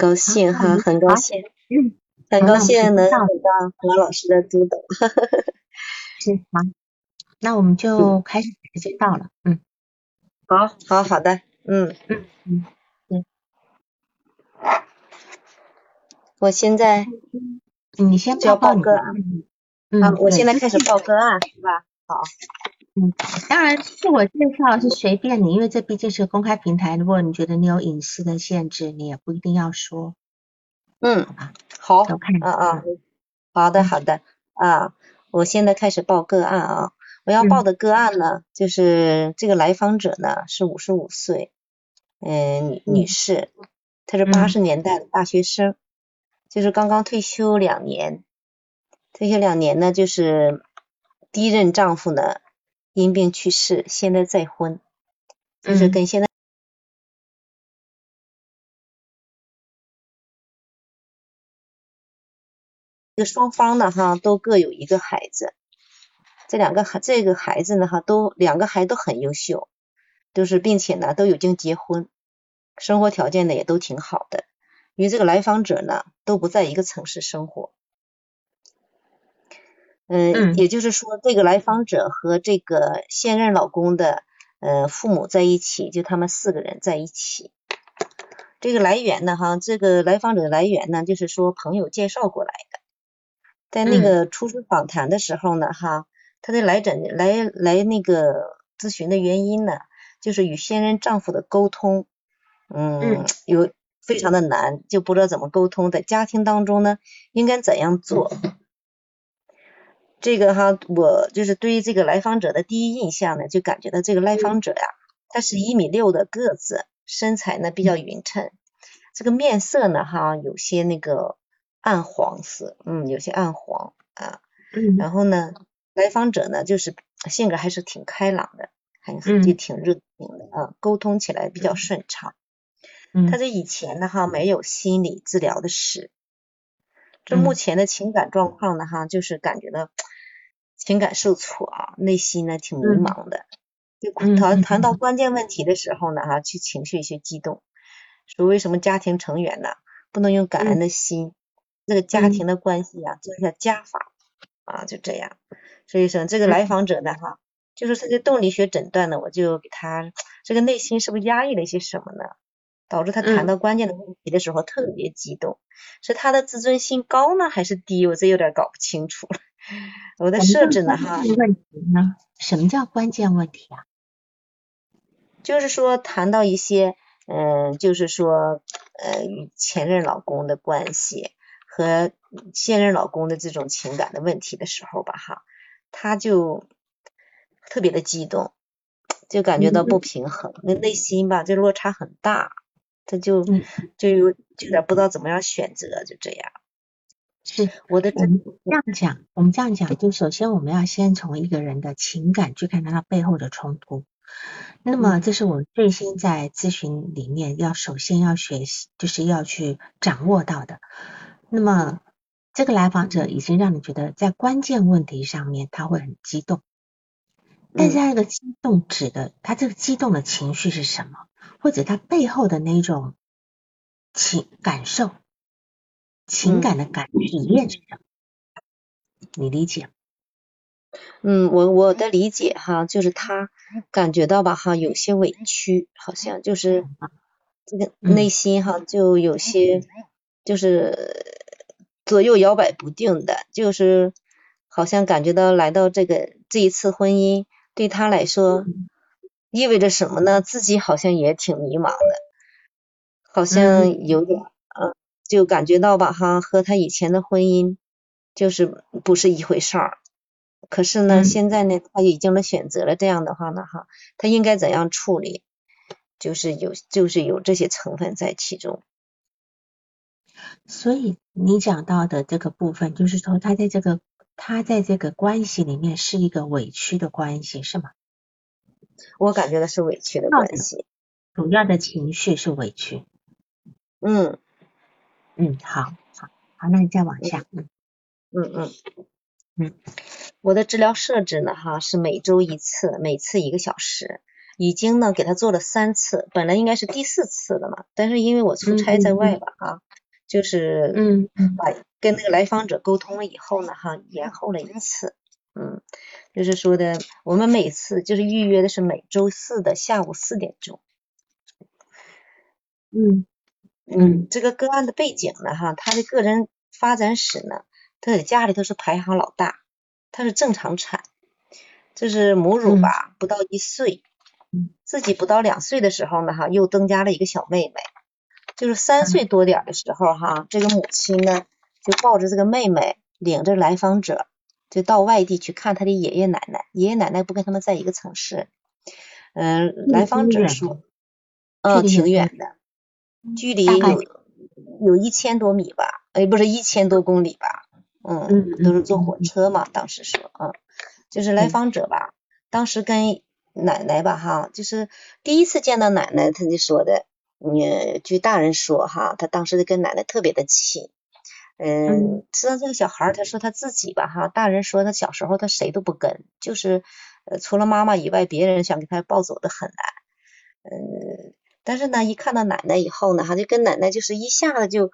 高兴哈，很高兴，嗯，很高兴能得到何老师的督导。是好，那我们就开始时间到了，嗯，好，好好的，嗯。嗯嗯，嗯，我现在你先就要报个案，嗯，我现在开始报个案是吧？好。嗯，当然自我介绍是随便你，因为这毕竟是公开平台。如果你觉得你有隐私的限制，你也不一定要说。嗯，好，好，嗯嗯，好的好的啊，我现在开始报个案啊。我要报的个案呢，就是这个来访者呢是五十五岁，嗯，女女士，她是八十年代的大学生，就是刚刚退休两年，退休两年呢，就是第一任丈夫呢。因病去世，现在再婚，就是跟现在这个双方呢哈都各有一个孩子，这两个孩这个孩子呢哈都两个孩子都很优秀，就是并且呢都已经结婚，生活条件呢也都挺好的，因为这个来访者呢都不在一个城市生活。嗯，也就是说，这个来访者和这个现任老公的呃父母在一起，就他们四个人在一起。这个来源呢，哈，这个来访者的来源呢，就是说朋友介绍过来的。在那个初次访谈的时候呢，哈，他的来诊来来那个咨询的原因呢，就是与现任丈夫的沟通，嗯，有非常的难，就不知道怎么沟通，在家庭当中呢，应该怎样做。这个哈，我就是对于这个来访者的第一印象呢，就感觉到这个来访者呀，他是一米六的个子，身材呢比较匀称，这个面色呢哈，有些那个暗黄色，嗯，有些暗黄啊，然后呢，来访者呢就是性格还是挺开朗的，还就挺热情的啊，沟通起来比较顺畅。他这以前呢哈没有心理治疗的史。这目前的情感状况呢，哈，就是感觉到情感受挫啊，内心呢挺迷茫的。就谈谈到关键问题的时候呢，哈，去情绪一些激动，说为什么家庭成员呢不能用感恩的心，这个家庭的关系啊，做一下加法啊，就这样。所以说这个来访者呢，哈，就是他的动力学诊断呢，我就给他这个内心是不是压抑了一些什么呢？导致他谈到关键的问题的时候特别激动，是他的自尊心高呢还是低？我这有点搞不清楚了。我的设置呢哈？问题呢？什么叫关键问题啊？就是说谈到一些嗯，就是说呃与前任老公的关系和现任老公的这种情感的问题的时候吧哈，他就特别的激动，就感觉到不平衡，那内心吧就落差很大。他就就有有点不知道怎么样选择，就这样。是我的这样讲，我们这样讲，就首先我们要先从一个人的情感去看他背后的冲突。那么这是我最新在咨询里面要首先要学习，就是要去掌握到的。那么这个来访者已经让你觉得在关键问题上面他会很激动，但是他这个激动指的他这个激动的情绪是什么？或者他背后的那种情感受、情感的感体验是什么？你理解？嗯，我我的理解哈，就是他感觉到吧哈，有些委屈，好像就是这个内心哈，就有些就是左右摇摆不定的，就是好像感觉到来到这个这一次婚姻对他来说。意味着什么呢？自己好像也挺迷茫的，好像有点，嗯，就感觉到吧，哈，和他以前的婚姻就是不是一回事儿。可是呢，现在呢，他已经了选择了这样的话呢，哈，他应该怎样处理？就是有，就是有这些成分在其中。所以你讲到的这个部分，就是说他在这个他在这个关系里面是一个委屈的关系，是吗？我感觉的是委屈的关系，主要的情绪是委屈。嗯嗯，好好好，那你再往下。嗯嗯嗯嗯，我的治疗设置呢，哈，是每周一次，每次一个小时。已经呢给他做了三次，本来应该是第四次了嘛，但是因为我出差在外吧，啊，就是嗯把跟那个来访者沟通了以后呢，哈，延后了一次，嗯，就是说的我们每次就是预约的是每周四的下午四点钟。嗯嗯，这个个案的背景呢，哈，他的个人发展史呢，他在家里头是排行老大，他是正常产，就是母乳吧，不到一岁，自己不到两岁的时候呢，哈，又增加了一个小妹妹，就是三岁多点的时候，哈，这个母亲呢，就抱着这个妹妹，领着来访者，就到外地去看他的爷爷奶奶，爷爷奶奶不跟他们在一个城市，嗯，来访者说，嗯，挺远的。距离有有一千多米吧，哎，不是一千多公里吧，嗯，都是坐火车嘛。当时说，嗯，就是来访者吧，当时跟奶奶吧，哈，就是第一次见到奶奶，他就说的，嗯据大人说哈，他当时跟奶奶特别的亲，嗯，知道这个小孩，他说他自己吧，哈，大人说他小时候他谁都不跟，就是呃除了妈妈以外，别人想给他抱走的很难，嗯。但是呢，一看到奶奶以后呢，哈，就跟奶奶就是一下子就，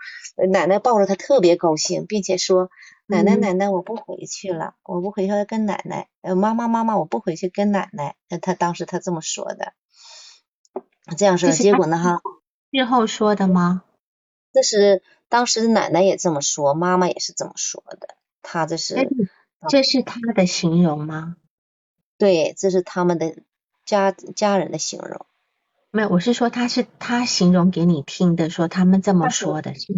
奶奶抱着他特别高兴，并且说，奶奶奶奶我不回去了，我不回去跟奶奶，呃妈妈妈妈我不回去跟奶奶，他当时他这么说的，这样说，结果呢哈，日后说的吗？这是当时奶奶也这么说，妈妈也是这么说的，他这是，这是他的形容吗？对，这是他们的家家人的形容。没有，我是说他是他形容给你听的，说他们这么说的，是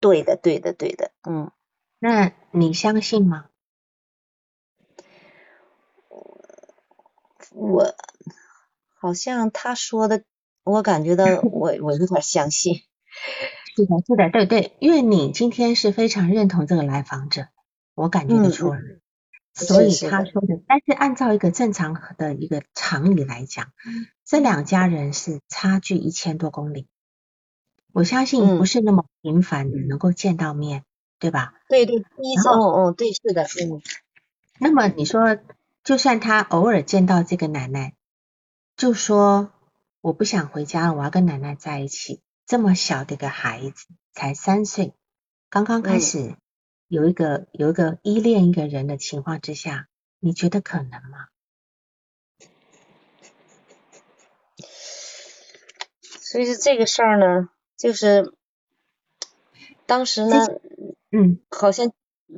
对的，对的，对的，嗯，那你相信吗？我好像他说的，我感觉到我我有点相信。是的，是的，对对，因为你今天是非常认同这个来访者，我感觉得出来。所以他说的，但是按照一个正常的一个常理来讲，这两家人是差距一千多公里，我相信不是那么频繁的能够见到面，对吧？对对，第一次，哦哦，对，是的，嗯。那么你说，就算他偶尔见到这个奶奶，就说我不想回家了，我要跟奶奶在一起。这么小的一个孩子，才三岁，刚刚开始。有一个有一个依恋一个人的情况之下，你觉得可能吗？所以说这个事儿呢，就是当时呢，嗯，好像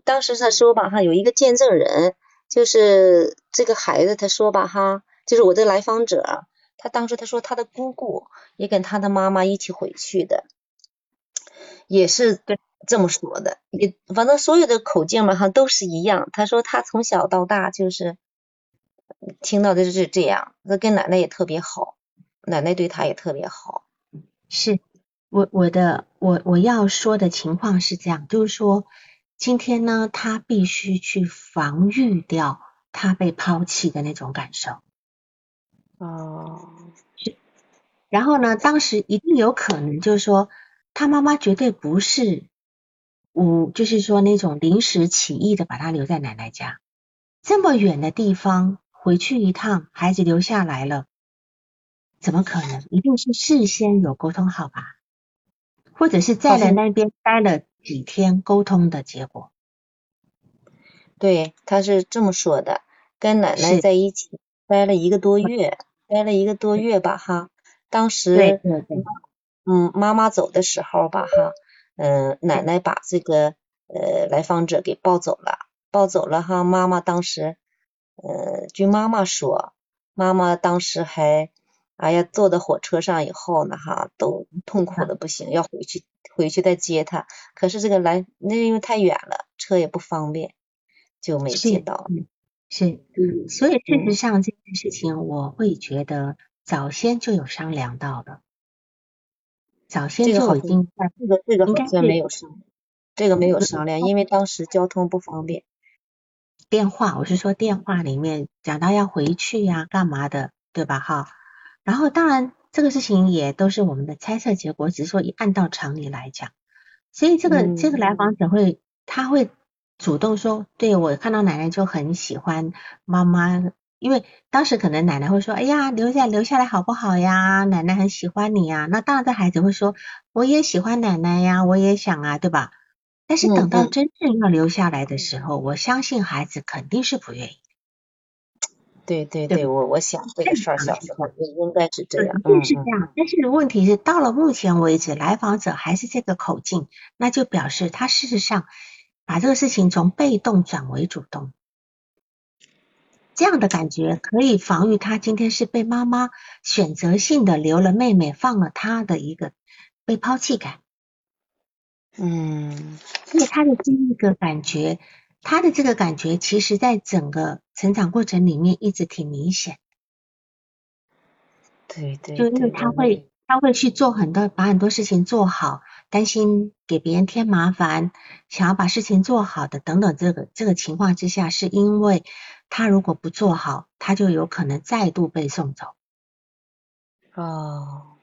当时他说吧哈，有一个见证人，就是这个孩子他说吧哈，就是我的来访者，他当时他说他的姑姑也跟他的妈妈一起回去的，也是跟。这么说的，也反正所有的口径嘛哈都是一样。他说他从小到大就是听到的就是这样，他跟奶奶也特别好，奶奶对他也特别好。是我我的我我要说的情况是这样，就是说今天呢，他必须去防御掉他被抛弃的那种感受。哦，是。然后呢，当时一定有可能就是说，他妈妈绝对不是。嗯就是说那种临时起意的把他留在奶奶家，这么远的地方回去一趟，孩子留下来了，怎么可能？一定是事先有沟通好吧？或者是在了那边待了几天沟通的结果？对，他是这么说的，跟奶奶在一起待了一个多月，待了一个多月吧哈。当时，嗯，妈妈走的时候吧哈。嗯，奶奶把这个呃来访者给抱走了，抱走了哈。妈妈当时，呃，据妈妈说，妈妈当时还，哎呀，坐到火车上以后呢，哈，都痛苦的不行，要回去回去再接他。可是这个来，那因为太远了，车也不方便，就没接到。是，嗯所以事实上这件事情，我会觉得早先就有商量到的。早先就已经在这个这个好像没有商，这个没有商量，因为当时交通不方便。电话，我是说电话里面讲到要回去呀，干嘛的，对吧？哈，然后当然这个事情也都是我们的猜测结果，只是说以按照常理来讲，所以这个这个来访者会他会主动说，对我看到奶奶就很喜欢妈妈因为当时可能奶奶会说，哎呀，留下留下来好不好呀？奶奶很喜欢你呀。那当然，这孩子会说，我也喜欢奶奶呀，我也想啊，对吧？但是等到真正要留下来的时候，我相信孩子肯定是不愿意。对对对，我我想这个事儿小时候应该是这样，是这样。但是问题是，到了目前为止，来访者还是这个口径，那就表示他事实上把这个事情从被动转为主动。这样的感觉可以防御他今天是被妈妈选择性的留了妹妹，放了他的一个被抛弃感。嗯，所以他的这一个感觉。他的这个感觉，其实在整个成长过程里面一直挺明显。对对，就因为他会，他会去做很多，把很多事情做好，担心给别人添麻烦，想要把事情做好的等等，这个这个情况之下，是因为他如果不做好，他就有可能再度被送走。哦，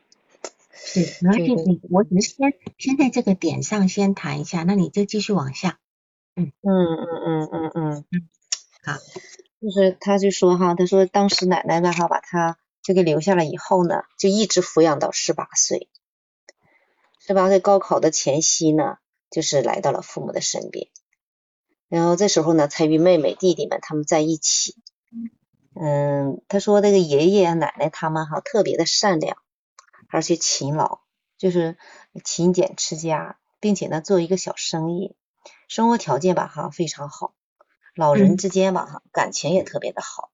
是，然后就你，我只是先先在这个点上先谈一下，那你就继续往下。嗯。嗯嗯嗯嗯嗯，好，就是他就说哈，他说当时奶奶呢哈把他这个留下了以后呢，就一直抚养到十八岁，十八岁高考的前夕呢，就是来到了父母的身边，然后这时候呢才与妹妹弟弟们他们在一起。嗯，他说那个爷爷奶奶他们哈特别的善良，而且勤劳，就是勤俭持家，并且呢做一个小生意。生活条件吧哈非常好，老人之间吧哈感情也特别的好。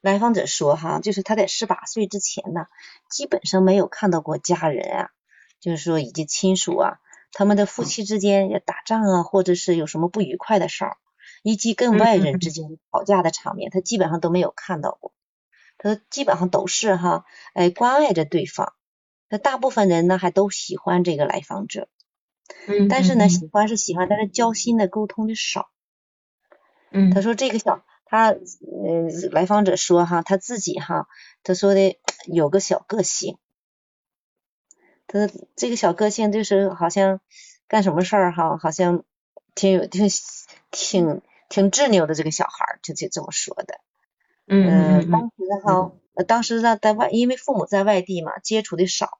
来访者说哈，就是他在十八岁之前呢，基本上没有看到过家人啊，就是说以及亲属啊，他们的夫妻之间要打仗啊，或者是有什么不愉快的事儿，以及跟外人之间吵架的场面，他基本上都没有看到过。他基本上都是哈，哎关爱着对方。那大部分人呢还都喜欢这个来访者。嗯，但是呢，喜欢是喜欢，但是交心的沟通的少。嗯，他说这个小他呃来访者说哈，他自己哈，他说的有个小个性，他这个小个性就是好像干什么事儿哈，好像挺有挺挺挺执拗的这个小孩儿，就就这么说的。嗯，当时哈，当时呢在外，因为父母在外地嘛，接触的少，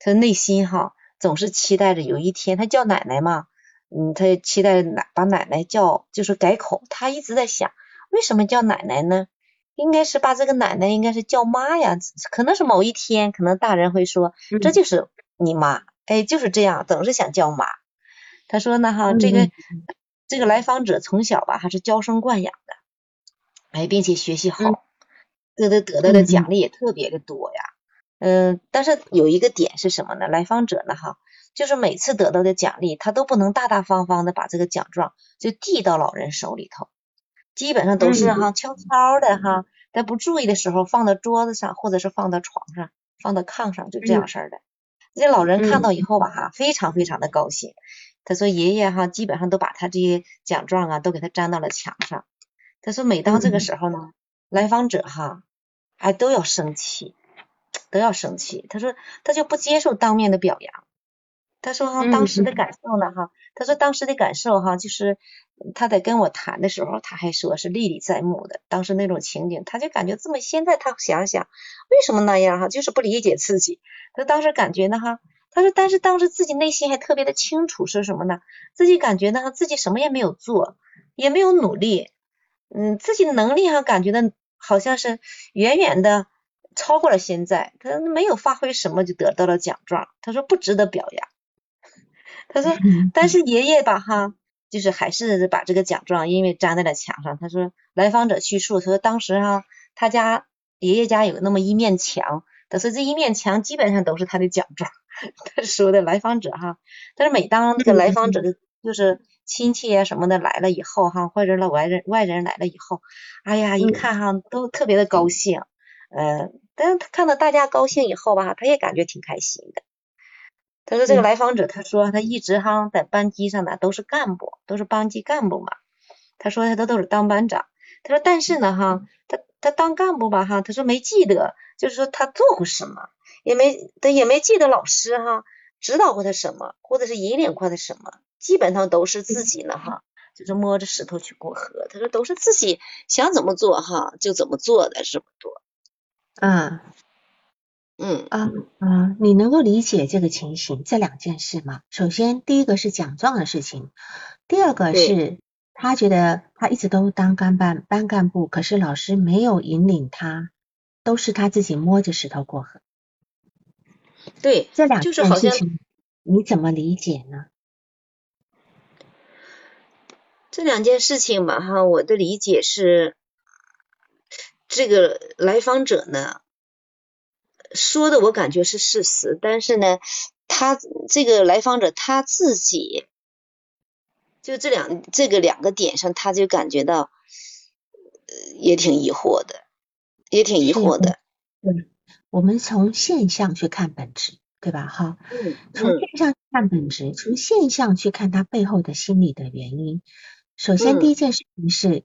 他内心哈。总是期待着有一天他叫奶奶嘛，嗯，他期待奶把奶奶叫就是改口，他一直在想为什么叫奶奶呢？应该是把这个奶奶应该是叫妈呀，可能是某一天可能大人会说这就是你妈，哎就是这样，总是想叫妈。他说呢哈，这个这个来访者从小吧还是娇生惯养的，哎，并且学习好，得得得到的奖励也特别的多呀。嗯，但是有一个点是什么呢？来访者呢，哈，就是每次得到的奖励，他都不能大大方方的把这个奖状就递到老人手里头，基本上都是哈悄悄的哈，在不注意的时候放到桌子上，或者是放到床上，放到炕上，就这样式儿的。这老人看到以后吧，哈，非常非常的高兴。他说爷爷哈，基本上都把他这些奖状啊，都给他粘到了墙上。他说每当这个时候呢，来访者哈，哎都要生气。都要生气，他说他就不接受当面的表扬。他说哈，当时的感受呢哈，他说当时的感受哈，就是他在跟我谈的时候，他还说是历历在目的。当时那种情景，他就感觉这么现在他想想为什么那样哈，就是不理解自己。他当时感觉呢哈，他说但是当时自己内心还特别的清楚是什么呢？自己感觉呢自己什么也没有做，也没有努力，嗯，自己能力哈感觉的好像是远远的。超过了现在，他没有发挥什么就得到了奖状，他说不值得表扬。他说，但是爷爷吧哈，就是还是把这个奖状因为粘在了墙上。他说，来访者叙述，他说当时哈，他家爷爷家有那么一面墙，他说这一面墙基本上都是他的奖状。他说的来访者哈，但是每当这个来访者的，就是亲戚啊什么的来了以后哈，或者老外人外人来了以后，哎呀一看哈都特别的高兴，嗯。但是他看到大家高兴以后吧，他也感觉挺开心的。他说这个来访者，他说他一直哈在班级上呢都是干部，都是班级干部嘛。他说他都都是当班长。他说但是呢哈，他他当干部吧哈，他说没记得，就是说他做过什么，也没他也没记得老师哈指导过他什么，或者是引领过他什么，基本上都是自己呢哈就是摸着石头去过河。他说都是自己想怎么做哈就怎么做的这么多。嗯嗯啊啊，你能够理解这个情形这两件事吗？首先，第一个是奖状的事情，第二个是他觉得他一直都当干班班干部，可是老师没有引领他，都是他自己摸着石头过河。对，这两件事情你怎么理解呢？这两件事情吧哈，我的理解是，这个来访者呢说的我感觉是事实，但是呢，他这个来访者他自己就这两这个两个点上，他就感觉到呃也挺疑惑的，也挺疑惑的。对，我们从现象去看本质，对吧？哈，嗯从嗯现象去看本质，从现象去看他背后的心理的原因。首先，嗯第一件事情是，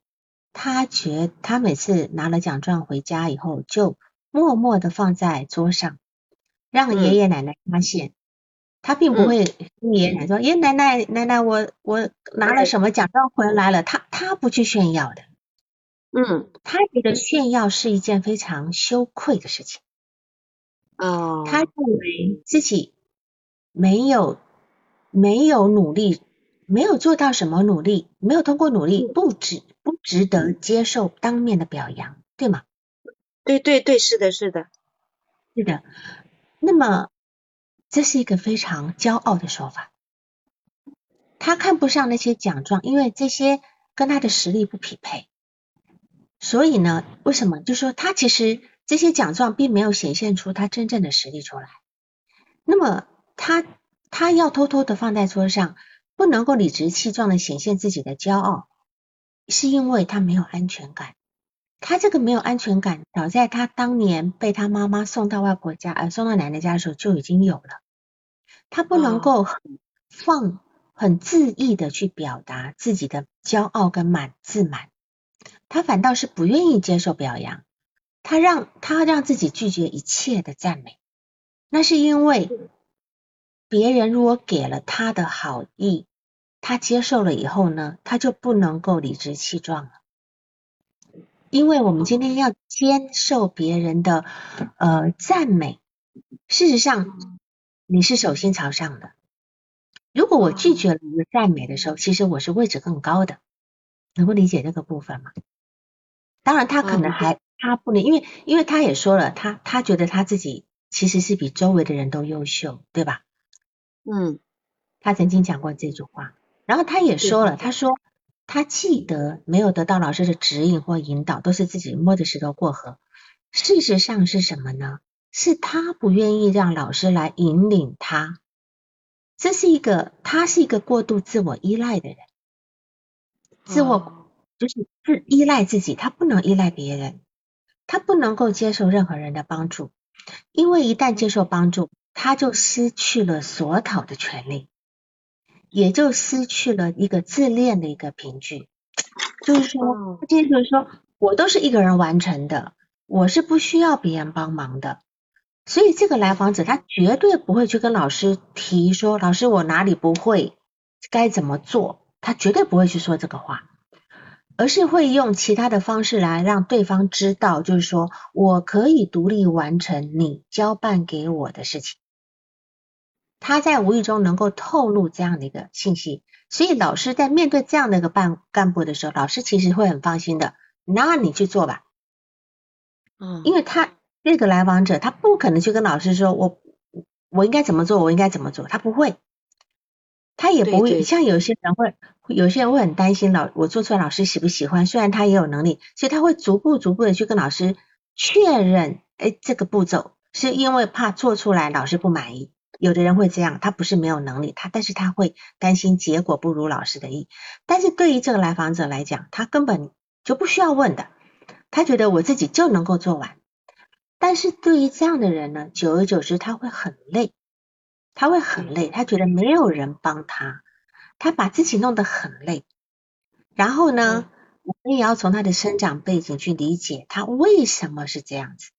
他觉他每次拿了奖状回家以后，就默默的放在桌上，让嗯爷爷奶奶发现。他并不嗯会跟爷爷奶奶说：“爷爷奶奶，奶奶，我我拿了什么奖状回来了。”他他不去炫耀的，嗯他觉得炫耀是一件非常羞愧的事情。哦，他认为自己没有没有努力，没有做到什么努力，没有通过努力，不值不值得接受当面的表扬，对吗？对对对，是的，是的，是的。那么这是一个非常骄傲的说法。他看不上那些奖状，因为这些跟他的实力不匹配。所以呢，为什么？就说他其实这些奖状并没有显现出他真正的实力出来。那么他他要偷偷的放在桌上，不能够理直气壮的显现自己的骄傲，是因为他没有安全感。他这个没有安全感，早在他当年被他妈妈送到外婆家，呃，送到奶奶家的时候就已经有了。他不能够很放、很恣意的去表达自己的骄傲跟满自满，他反倒是不愿意接受表扬，他让他让自己拒绝一切的赞美，那是因为别人如果给了他的好意，他接受了以后呢，他就不能够理直气壮了。因为我们今天要接受别人的呃赞美，事实上你是手心朝上的。如果我拒绝了你的赞美的时候，其实我是位置更高的，能够理解这个部分吗？当然，他可能还他不能，因为因为他也说了，他他觉得他自己其实是比周围的人都优秀，对吧？嗯他曾经讲过这句话，然后他也说了，他说他记得没有得到老师的指引或引导，都是自己摸着石头过河。事实上是什么呢？是他不愿意让老师来引领他，这是一个他是一个过度自我依赖的人，自我哦就是自依赖自己，他不能依赖别人，他不能够接受任何人的帮助，因为一旦接受帮助，他就失去了索讨的权利，也就失去了一个自恋的一个凭据。就是说，哦他今天就是说我都是一个人完成的，我是不需要别人帮忙的。所以这个来访者他绝对不会去跟老师提说，老师我哪里不会，该怎么做，他绝对不会去说这个话。而是会用其他的方式来让对方知道，就是说我可以独立完成你交办给我的事情。他在无意中能够透露这样的一个信息，所以老师在面对这样的一个办干部的时候，老师其实会很放心的，那你去做吧，嗯，因为他这个来访者他不可能去跟老师说我我应该怎么做，我应该怎么做，他不会，他也不会对对像有些人会，有些人会很担心老我做出来老师喜不喜欢，虽然他也有能力，所以他会逐步逐步的去跟老师确认，哎，这个步骤是因为怕做出来老师不满意。有的人会这样，他不是没有能力，他但是他会担心结果不如老师的意。但是对于这个来访者来讲，他根本就不需要问的，他觉得我自己就能够做完。但是对于这样的人呢，久而久之他会很累，他会很累，他觉得没有人帮他，他把自己弄得很累。然后呢，我们也要从他的生长背景去理解他为什么是这样子。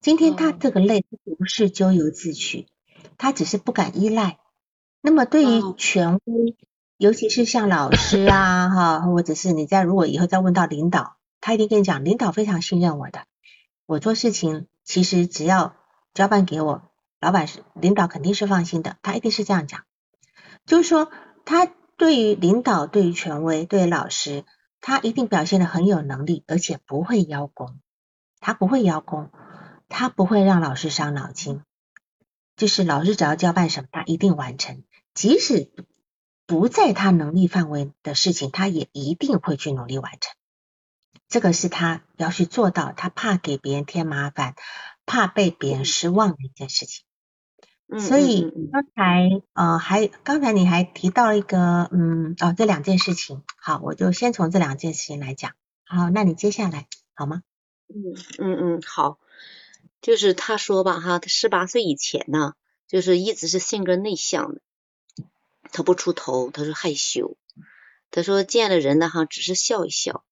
今天他这个累不是咎由自取，他只是不敢依赖。那么对于哦。权威，尤其是像老师啊，哈，或者是你在如果以后再问到领导，他一定跟你讲，领导非常信任我的，我做事情其实只要交办给我，老板是领导肯定是放心的，他一定是这样讲，就是说他对于领导、对于权威、对于老师，他一定表现的很有能力，而且不会邀功，他不会邀功，他不会让老师伤脑筋，就是老师只要交办什么，他一定完成，即使。不在他能力范围的事情，他也一定会去努力完成。这个是他要去做到，他怕给别人添麻烦，怕被别人失望的一件事情。所以刚才呃还刚才你还提到一个嗯哦这两件事情，好，我就先从这两件事情来讲。好，那你接下来好吗？嗯嗯嗯好，就是他说吧哈，他十八岁以前呢，就是一直是性格内向的。他不出头，他说害羞，他说见了人呢哈，只是笑一笑，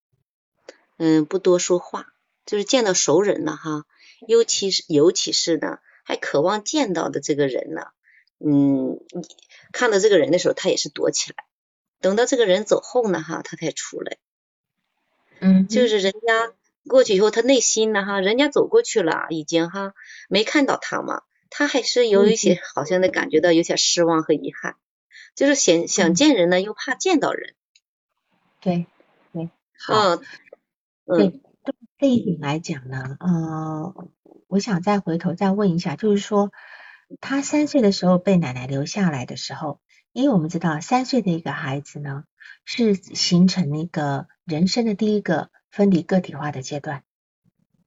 嗯，不多说话，就是见到熟人呢哈，尤其是尤其是呢，还渴望见到的这个人呢，嗯，看到这个人的时候，他也是躲起来，等到这个人走后呢哈，他才出来，嗯，就是。人家过去以后，他内心呢哈，人家走过去了，已经哈没看到他嘛，他还是有一些好像的感觉到有些失望和遗憾。就是想想见人呢，又怕见到人。对对，好，嗯这一点来讲呢，呃，我想再回头再问一下，就是说，他三岁的时候被奶奶留下来的时候，因为我们知道三岁的一个孩子呢，是形成那个人生的第一个分离个体化的阶段。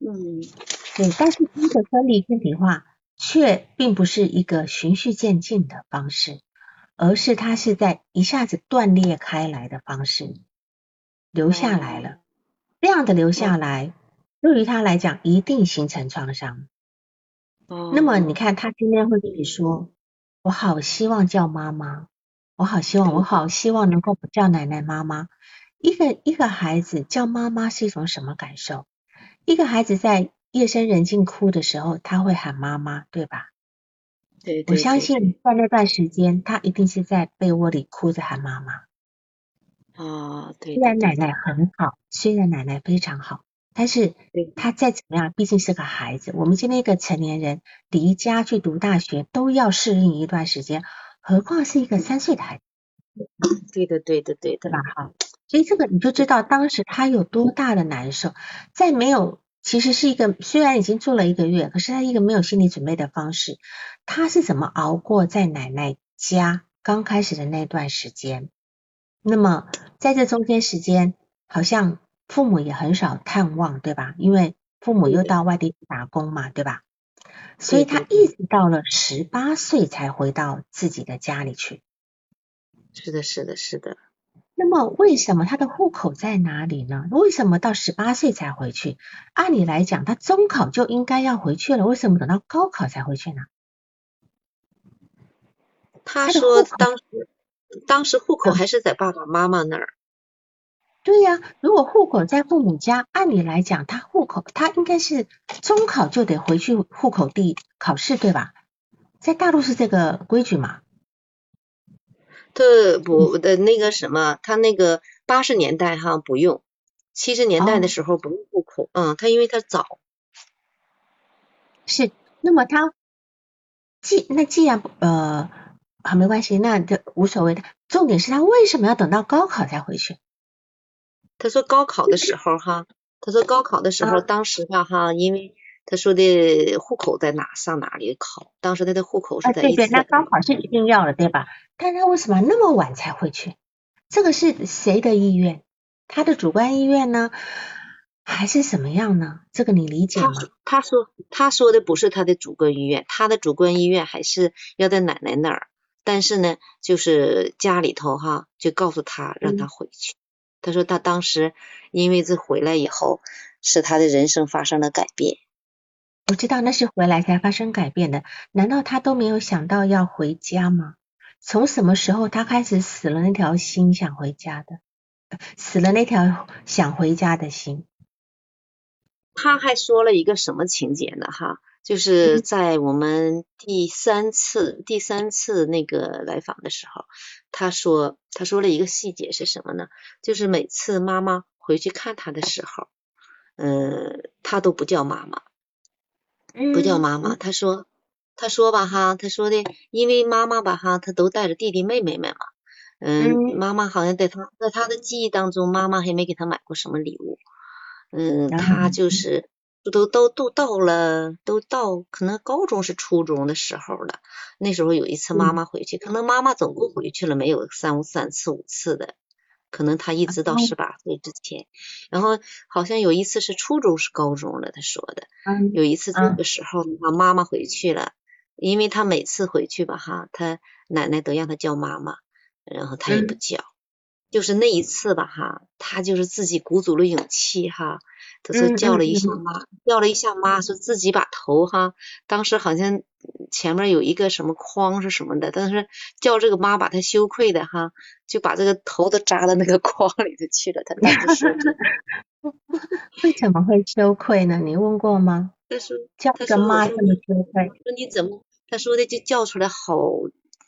嗯，对，但是这个分离个体化却并不是一个循序渐进的方式。而是它是在一下子断裂开来的方式留下来了，这样的留下来对于他来讲一定形成创伤。哦，那么你看他今天会跟你说，我好希望叫妈妈，我好希望，我好希望能够不叫奶奶妈妈。一个一个孩子叫妈妈是一种什么感受？一个孩子在夜深人静哭的时候，他会喊妈妈，对吧？对我相信在那段时间，他一定是在被窝里哭着喊妈妈。啊，对。虽然奶奶很好，虽然奶奶非常好，但是他再怎么样，毕竟是个孩子。我们今天一个成年人离家去读大学都要适应一段时间，何况是一个三岁的孩子。对的，对的，对的吧？哈，所以这个你就知道当时他有多大的难受，在没有。其实是一个虽然已经做了一个月，可是他一个没有心理准备的方式。他是怎么熬过在奶奶家刚开始的那段时间？那么在这中间时间，好像父母也很少探望，对吧？因为父母又到外地打工嘛，对吧？所以他一直到了十八岁才回到自己的家里去。是的，是的，是的。那么为什么他的户口在哪里呢？为什么到十八岁才回去？按理来讲，他中考就应该要回去了，为什么等到高考才回去呢？他说当时当时户口还是在爸爸妈妈那儿。对呀，如果户口在父母家，按理来讲，他户口他应该是中考就得回去户口地考试，对吧？在大陆是这个规矩嘛？他不的那个什么，他那个八十年代哈不用，七十年代的时候不用户口，嗯，他因为他早，是，那么他既那既然呃好没关系，那这无所谓的，重点是他为什么要等到高考才回去？他说高考的时候哈，他说高考的时候，当时吧哈，因为。他说的户口在哪？上哪里考？当时他的户口是在。对对，那高考是一定要的，对吧？但他为什么那么晚才回去？这个是谁的意愿？他的主观意愿呢？还是什么样呢？这个你理解吗？他说他说的不是他的主观意愿，他的主观意愿还是要在奶奶那儿。但是呢，就是家里头哈，就告诉他让他回去。他说他当时因为这回来以后，使他的人生发生了改变。我知道那是回来才发生改变的，难道他都没有想到要回家吗？从什么时候他开始死了那条心想回家的，死了那条想回家的心？他还说了一个什么情节呢？哈，就是在我们第三次第三次那个来访的时候，他说他说了一个细节是什么呢？就是每次妈妈回去看他的时候，嗯，他都不叫妈妈，不叫妈妈。他说他说吧哈，他说的，因为妈妈吧哈，他都带着弟弟妹妹们嘛，嗯，妈妈好像在他在他的记忆当中，妈妈还没给他买过什么礼物，嗯，他就是。都都都到了，都到可能高中是初中的时候了。那时候有一次妈妈回去，可能妈妈总共回去了没有三五三次五次的，可能他一直到十八岁之前。然后好像有一次是初中是高中了，他说的。有一次这个时候他妈妈回去了，因为他每次回去吧哈，他奶奶都让他叫妈妈，然后他也不叫。就是那一次吧哈，他就是自己鼓足了勇气哈。他说叫了一下妈，叫了一下妈，说自己把头哈，当时好像前面有一个什么框是什么的，但是叫这个妈把他羞愧的哈，就把这个头都扎到那个框里头去了。他当时说，为什么会羞愧呢？你问过吗？他说叫个妈这么羞愧。说你怎么？他说的就叫出来好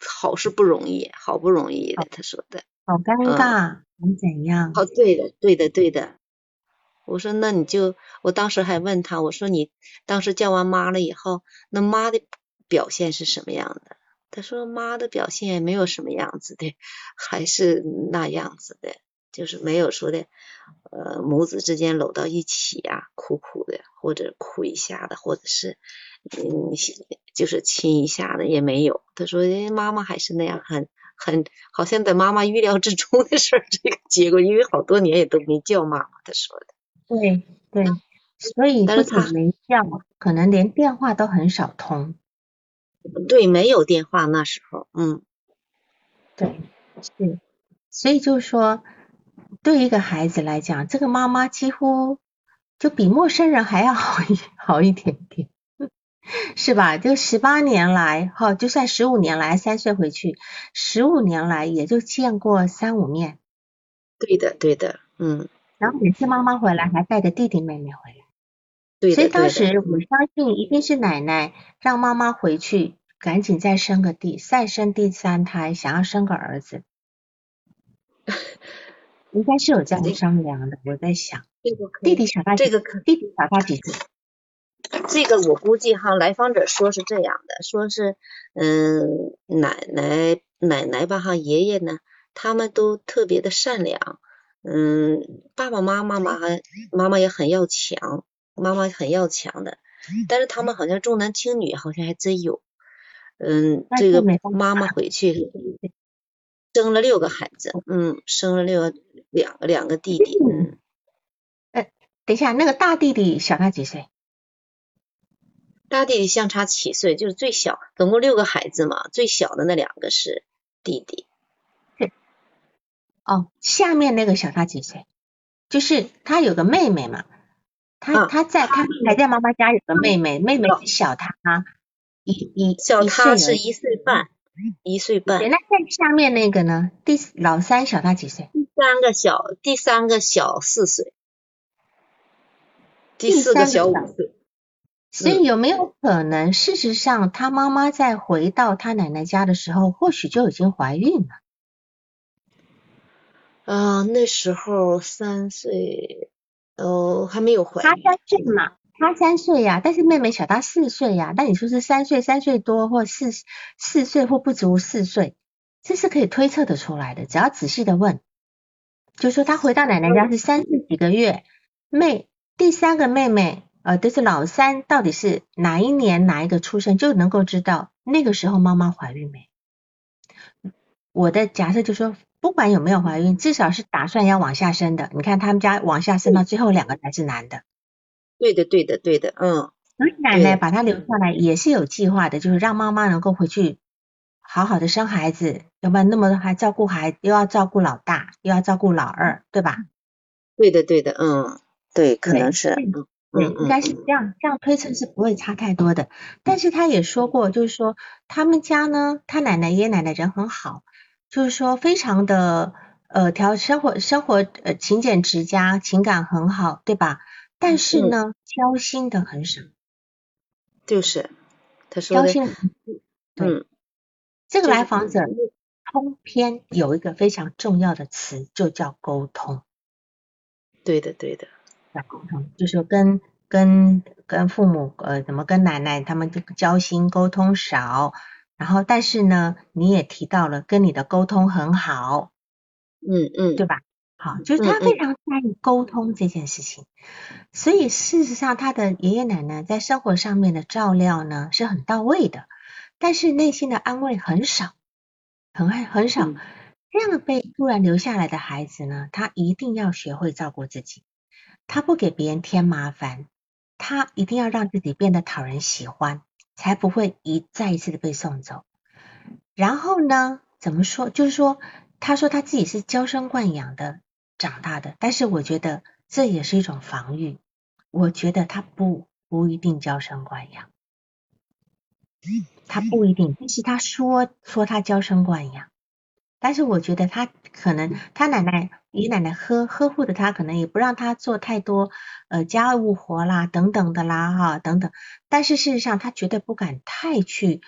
好是不容易，好不容易的。他说的好尴尬，能怎样？哦，对的，对的，对的。我说那你就，我当时还问他，我说你当时叫完妈了以后，那妈的表现是什么样的？他说妈的表现没有什么样子的，还是那样子的，就是没有说的，呃母子之间搂到一起呀，哭哭的，或者哭一下的，或者是嗯就是亲一下的也没有。他说妈妈还是那样，很很好像在妈妈预料之中的事儿，这个结果，因为好多年也都没叫妈妈，他说的。对对，所以不仅没叫，可能连电话都很少通。对，没有电话那时候，嗯，对，是，所以就是说，对一个孩子来讲，这个妈妈几乎就比陌生人还要好一 好一点点，是吧？就十八年来，哈，就算十五年来，三岁回去，十五年来也就见过三五面。对的，对的，嗯。然后每次妈妈回来还带着弟弟妹妹回来，对所以当时我相信一定是奶奶让妈妈回去，赶紧再生个第再生第三胎，想要生个儿子，应该是有这样商量的。我在想，弟弟小他这个可弟弟小他几岁？这个我估计哈，来访者说是这样的，说是嗯奶奶奶奶吧哈，爷爷呢，他们都特别的善良。嗯，爸爸妈妈嘛，还妈妈也很要强，妈妈很要强的，但是他们好像重男轻女，好像还真有。嗯，这个妈妈回去生了六个孩子，嗯，生了六个两个两个弟弟。嗯，哎，等一下，那个大弟弟小他几岁？大弟弟相差七岁，就是最小，总共六个孩子嘛，最小的那两个是弟弟。哦，下面那个小他几岁？就是他有个妹妹嘛，他他在他还在妈妈家有个妹妹，妹妹小他一一小他是一岁半，一岁半。那在下面那个呢？第老三小他几岁？第三个小，第三个小四岁，第四个小五岁。所以有没有可能，事实上他妈妈在回到他奶奶家的时候，或许就已经怀孕了？啊，那时候三岁，哦，还没有怀孕。他三岁嘛，他三岁呀，但是妹妹小他四岁呀。那你说是三岁、三岁多，或四四岁或不足四岁，这是可以推测的出来的。只要仔细的问，就说他回到奶奶家是三岁几个月，妹第三个妹妹，呃，都是老三，到底是哪一年哪一个出生，就能够知道那个时候妈妈怀孕没。我的假设就说。不管有没有怀孕，至少是打算要往下生的。你看他们家往下生到最后两个才是男的。对的，对的，对的，嗯。所以奶奶把他留下来也是有计划的，就是让妈妈能够回去好好的生孩子，要不然那么多还照顾孩，又要照顾老大，又要照顾老二，对吧？对的，对的，嗯，对，可能是，对，应该是这样，这样推测是不会差太多的。但是他也说过，就是说他们家呢，他奶奶爷爷奶奶人很好。就是说，非常的呃，调生活生活呃勤俭持家，情感很好，对吧？但是呢，交心的很少。就是他说交心的，嗯，这个来访者通篇有一个非常重要的词，就叫沟通。对的，对的，要沟通，就是跟跟跟父母呃，怎么跟奶奶他们交心沟通少，然后但是呢，你也提到了跟你的沟通很好，嗯嗯，对吧？好，就是他非常在意沟通这件事情，所以事实上他的爷爷奶奶在生活上面的照料呢是很到位的，但是内心的安慰很少，很很很少。这样被突然留下来的孩子呢，他一定要学会照顾自己，他不给别人添麻烦，他一定要让自己变得讨人喜欢，才不会一再一次的被送走。然后呢，怎么说？就是说，他说他自己是娇生惯养的。长大的，但是我觉得这也是一种防御。我觉得他不不一定娇生惯养，他不一定。但是他说说他娇生惯养，但是我觉得他可能他奶奶爷奶奶呵呵护着他，可能也不让他做太多呃家务活啦等等的啦哈等等。但是事实上他绝对不敢太去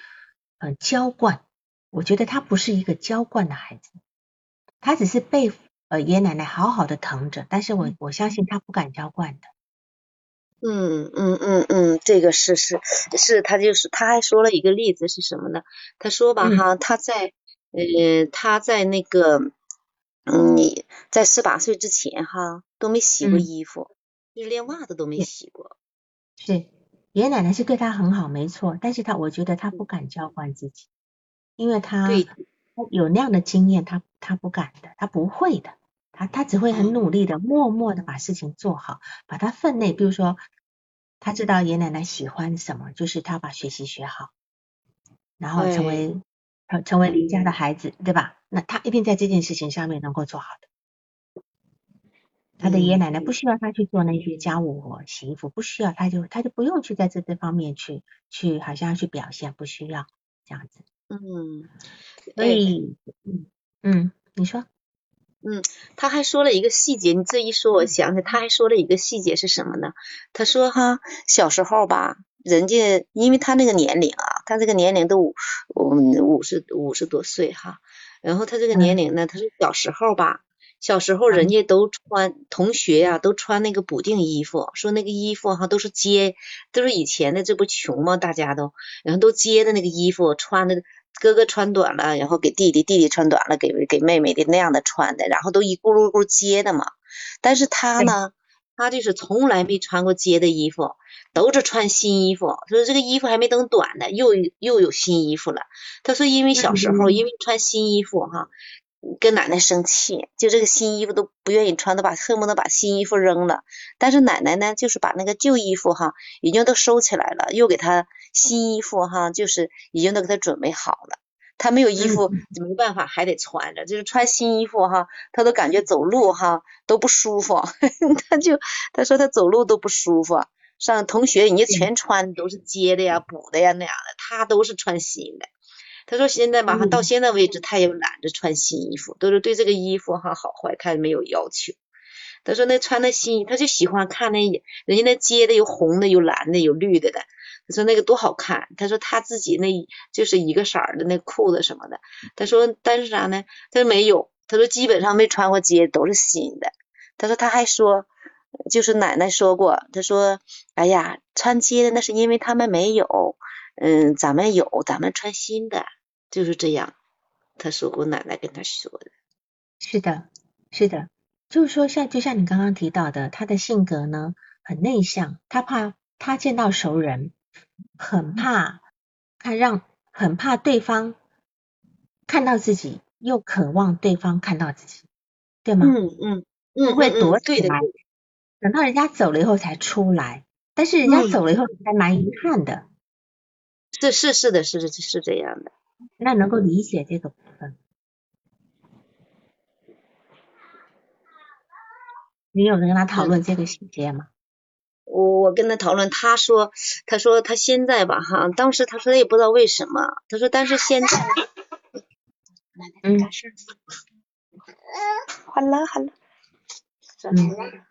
呃娇惯。我觉得他不是一个娇惯的孩子，他只是被。呃，爷爷奶奶好好的疼着，但是我我相信他不敢娇惯的。嗯嗯嗯嗯，这个是是是，他就是他还说了一个例子是什么呢？他说吧哈，他在呃他在那个嗯在十八岁之前哈都没洗过衣服，就是连袜子都没洗过。是爷爷奶奶是对他很好，没错，但是他我觉得他不敢娇惯自己，因为他有那样的经验，他他不敢的，他不会的。他他只会很努力的，默默的把事情做好，把他分内，比如说他知道爷爷奶奶喜欢什么，就是他把学习学好，然后成为成成为邻家的孩子，对吧？那他一定在这件事情上面能够做好的。他的爷爷奶奶不需要他去做那些家务活、洗衣服，不需要，他就他就不用去在这这方面去去好像去表现，不需要这样子。嗯，所以嗯嗯，你说。嗯，他还说了一个细节，你这一说，我想起他还说了一个细节是什么呢？他说哈，小时候吧，人家因为他那个年龄啊，他这个年龄都五五十五十多岁哈，然后他这个年龄呢，他是小时候吧，小时候人家都穿同学呀，都穿那个补丁衣服，说那个衣服哈都是接，都是以前的这不穷嘛，大家都然后都接的那个衣服穿的。哥哥穿短了，然后给弟弟；弟弟穿短了，给给妹妹的那样的穿的，然后都一咕噜咕接的嘛。但是他呢，他就是从来没穿过街的衣服，都是穿新衣服。说这个衣服还没等短呢，又又有新衣服了。他说，因为小时候因为穿新衣服哈。跟奶奶生气，就这个新衣服都不愿意穿，都把恨不得把新衣服扔了。但是奶奶呢，就是把那个旧衣服哈，已经都收起来了，又给他新衣服哈，就是已经都给他准备好了。他没有衣服，没办法，还得穿着。就是穿新衣服哈，他都感觉走路哈都不舒服。他就他说他走路都不舒服。上同学人家全穿都是接的呀、补的呀那样的，他都是穿新的。他说现在马上，到现在为止，他也懒得穿新衣服，都是对这个衣服哈好坏，他没有要求。他说那穿的新，他就喜欢看那人家那接的有红的、有蓝的、有绿的的。他说那个多好看。他说他自己那就是一个色儿的那裤子什么的。他说但是啥呢？他说没有。他说基本上没穿过接，都是新的。他说他还说，就是奶奶说过，他说哎呀，穿接的那是因为他们没有，嗯，咱们有，咱们穿新的。就是这样，他说过，奶奶跟他说的。是的，是的，就是说，像就像你刚刚提到的，他的性格呢很内向，他怕他见到熟人，很怕他让，很怕对方看到自己，又渴望对方看到自己，对吗？嗯嗯嗯，会躲起来，等到人家走了以后才出来，但是人家走了以后还蛮遗憾的。是是是的，是是是这样的。那能够理解这个部分，你有跟他讨论这个细节吗？我我跟他讨论，他说他说他现在吧哈，当时他说他也不知道为什么，他说但是现在 嗯，好了好了，嗯。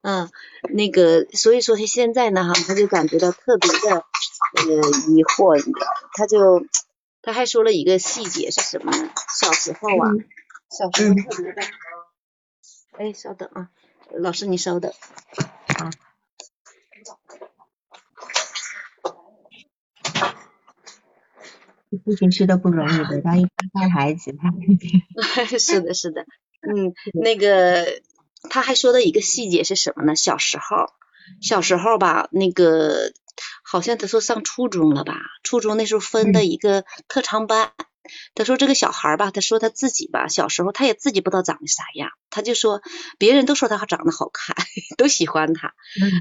嗯，那个，所以说他现在呢哈，他就感觉到特别的呃疑惑，他就他还说了一个细节是什么呢？小时候啊，小时候特别的，哎，稍等啊，老师你稍等。啊。父亲是都不容易的，他一带孩子，他 是的，是的，嗯，那个他还说的一个细节是什么呢？小时候，小时候吧，那个好像他说上初中了吧，初中那时候分的一个特长班，他说这个小孩吧，他说他自己吧，小时候他也自己不知道长得啥样，他就说别人都说他长得好看，都喜欢他，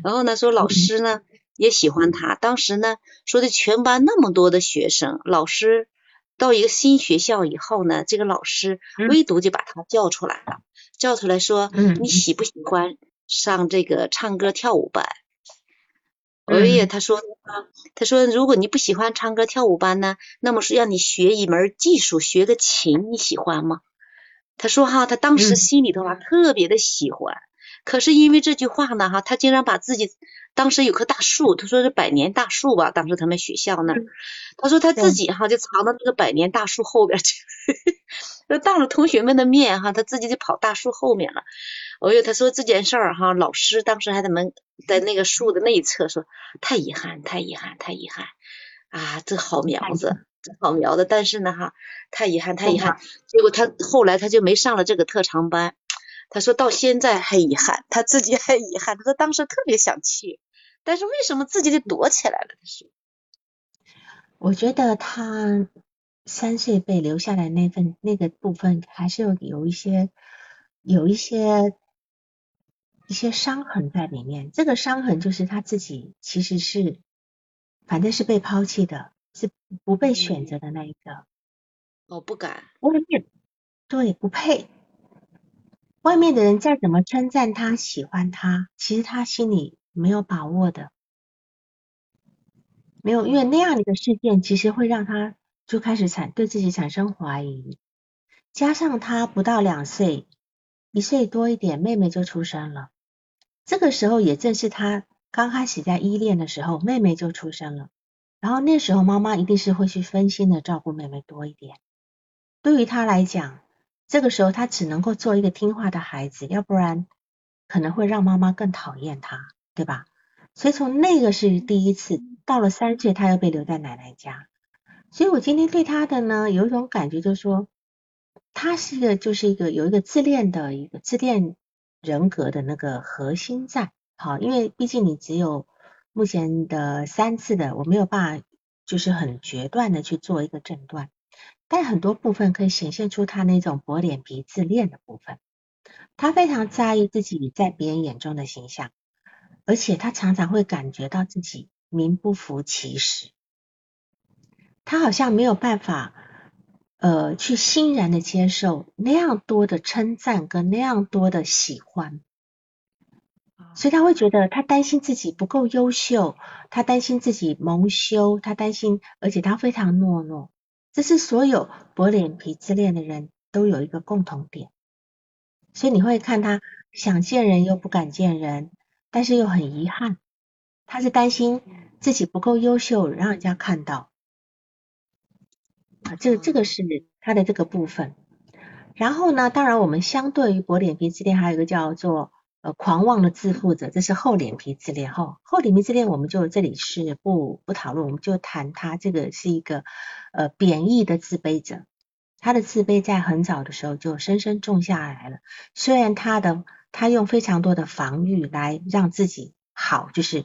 然后呢，说老师呢。也喜欢他。当时呢，说的全班那么多的学生，老师到一个新学校以后呢，这个老师唯独就把他叫出来了，叫出来说：“你喜不喜欢上这个唱歌跳舞班？”哎呀，他说：“他说如果你不喜欢唱歌跳舞班呢，那么是让你学一门技术，学个琴，你喜欢吗？”他说：“哈，他当时心里头啊特别的喜欢。”可是因为这句话呢，哈，他竟然把自己当时有棵大树，他说是百年大树吧，当时他们学校那儿，他说他自己哈就藏到那个百年大树后边去，当着同学们的面哈，他自己就跑大树后面了。哎呦，他说这件事儿哈，老师当时还在门在那个树的内侧说，太遗憾，太遗憾，太遗憾啊，这好苗子，这好苗子，但是呢哈，太遗憾，太遗憾。结果他后来他就没上了这个特长班。他说到现在还遗憾，他自己还遗憾。他说当时特别想去，但是为什么自己就躲起来了？他说，我觉得他三岁被留下来那份那个部分，还是有有一些有一些一些伤痕在里面。这个伤痕就是他自己其实是反正是被抛弃的，是不被选择的那一个。我，不敢。外面对不配。外面的人再怎么称赞他、喜欢他，其实他心里没有把握的，没有，因为那样的一个事件，其实会让他就开始产对自己产生怀疑。加上他不到两岁，一岁多一点，妹妹就出生了。这个时候也正是他刚开始在依恋的时候，妹妹就出生了。然后那时候妈妈一定是会去分心的照顾妹妹多一点。对于他来讲，这个时候，他只能够做一个听话的孩子，要不然可能会让妈妈更讨厌他，对吧？所以从那个是第一次，到了三岁，他又被留在奶奶家。所以我今天对他的呢，有一种感觉，就是说，他是一个，就是一个有一个自恋的一个自恋人格的那个核心在。好，因为毕竟你只有目前的三次的，我没有办法，就是很决断的去做一个诊断。但很多部分可以显现出他那种薄脸皮、自恋的部分。他非常在意自己在别人眼中的形象，而且他常常会感觉到自己名不符其实。他好像没有办法，呃，去欣然的接受那样多的称赞跟那样多的喜欢，所以他会觉得他担心自己不够优秀，他担心自己蒙羞，他担心，而且他非常懦弱。这是所有薄脸皮自恋的人都有一个共同点，所以你会看他想见人又不敢见人，但是又很遗憾，他是担心自己不够优秀，让人家看到啊，这这个是他的这个部分。然后呢，当然我们相对于薄脸皮自恋，还有一个叫做。呃，狂妄的自负者，这是厚脸皮自恋。哈，厚脸皮自恋，我们就这里是不不讨论，我们就谈他这个是一个呃贬义的自卑者。他的自卑在很早的时候就深深种下来了。虽然他的他用非常多的防御来让自己好，就是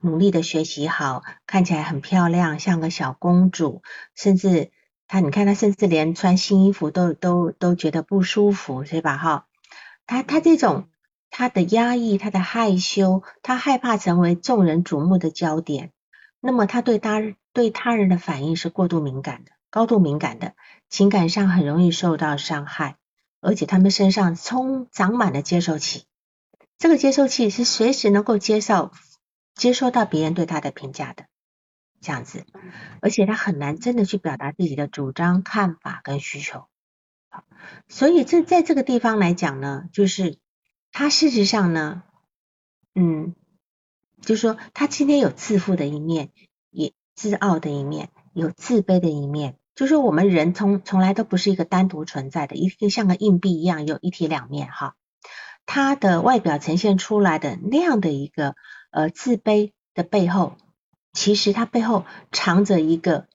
努力的学习好，看起来很漂亮，像个小公主。甚至他，你看他，甚至连穿新衣服都都都觉得不舒服，对吧？哈，他他这种。他的压抑，他的害羞，他害怕成为众人瞩目的焦点。那么，他对他对他人的反应是过度敏感的，高度敏感的，情感上很容易受到伤害，而且他们身上充长满了接受器。这个接受器是随时能够接受接收到别人对他的评价的，这样子。而且他很难真的去表达自己的主张、看法跟需求。所以这在这个地方来讲呢，就是。他事实上呢，嗯，就说他今天有自负的一面，也自傲的一面，有自卑的一面。就是我们人从从来都不是一个单独存在的，一定像个硬币一样有一体两面哈。他的外表呈现出来的那样的一个呃自卑的背后，其实他背后藏着一个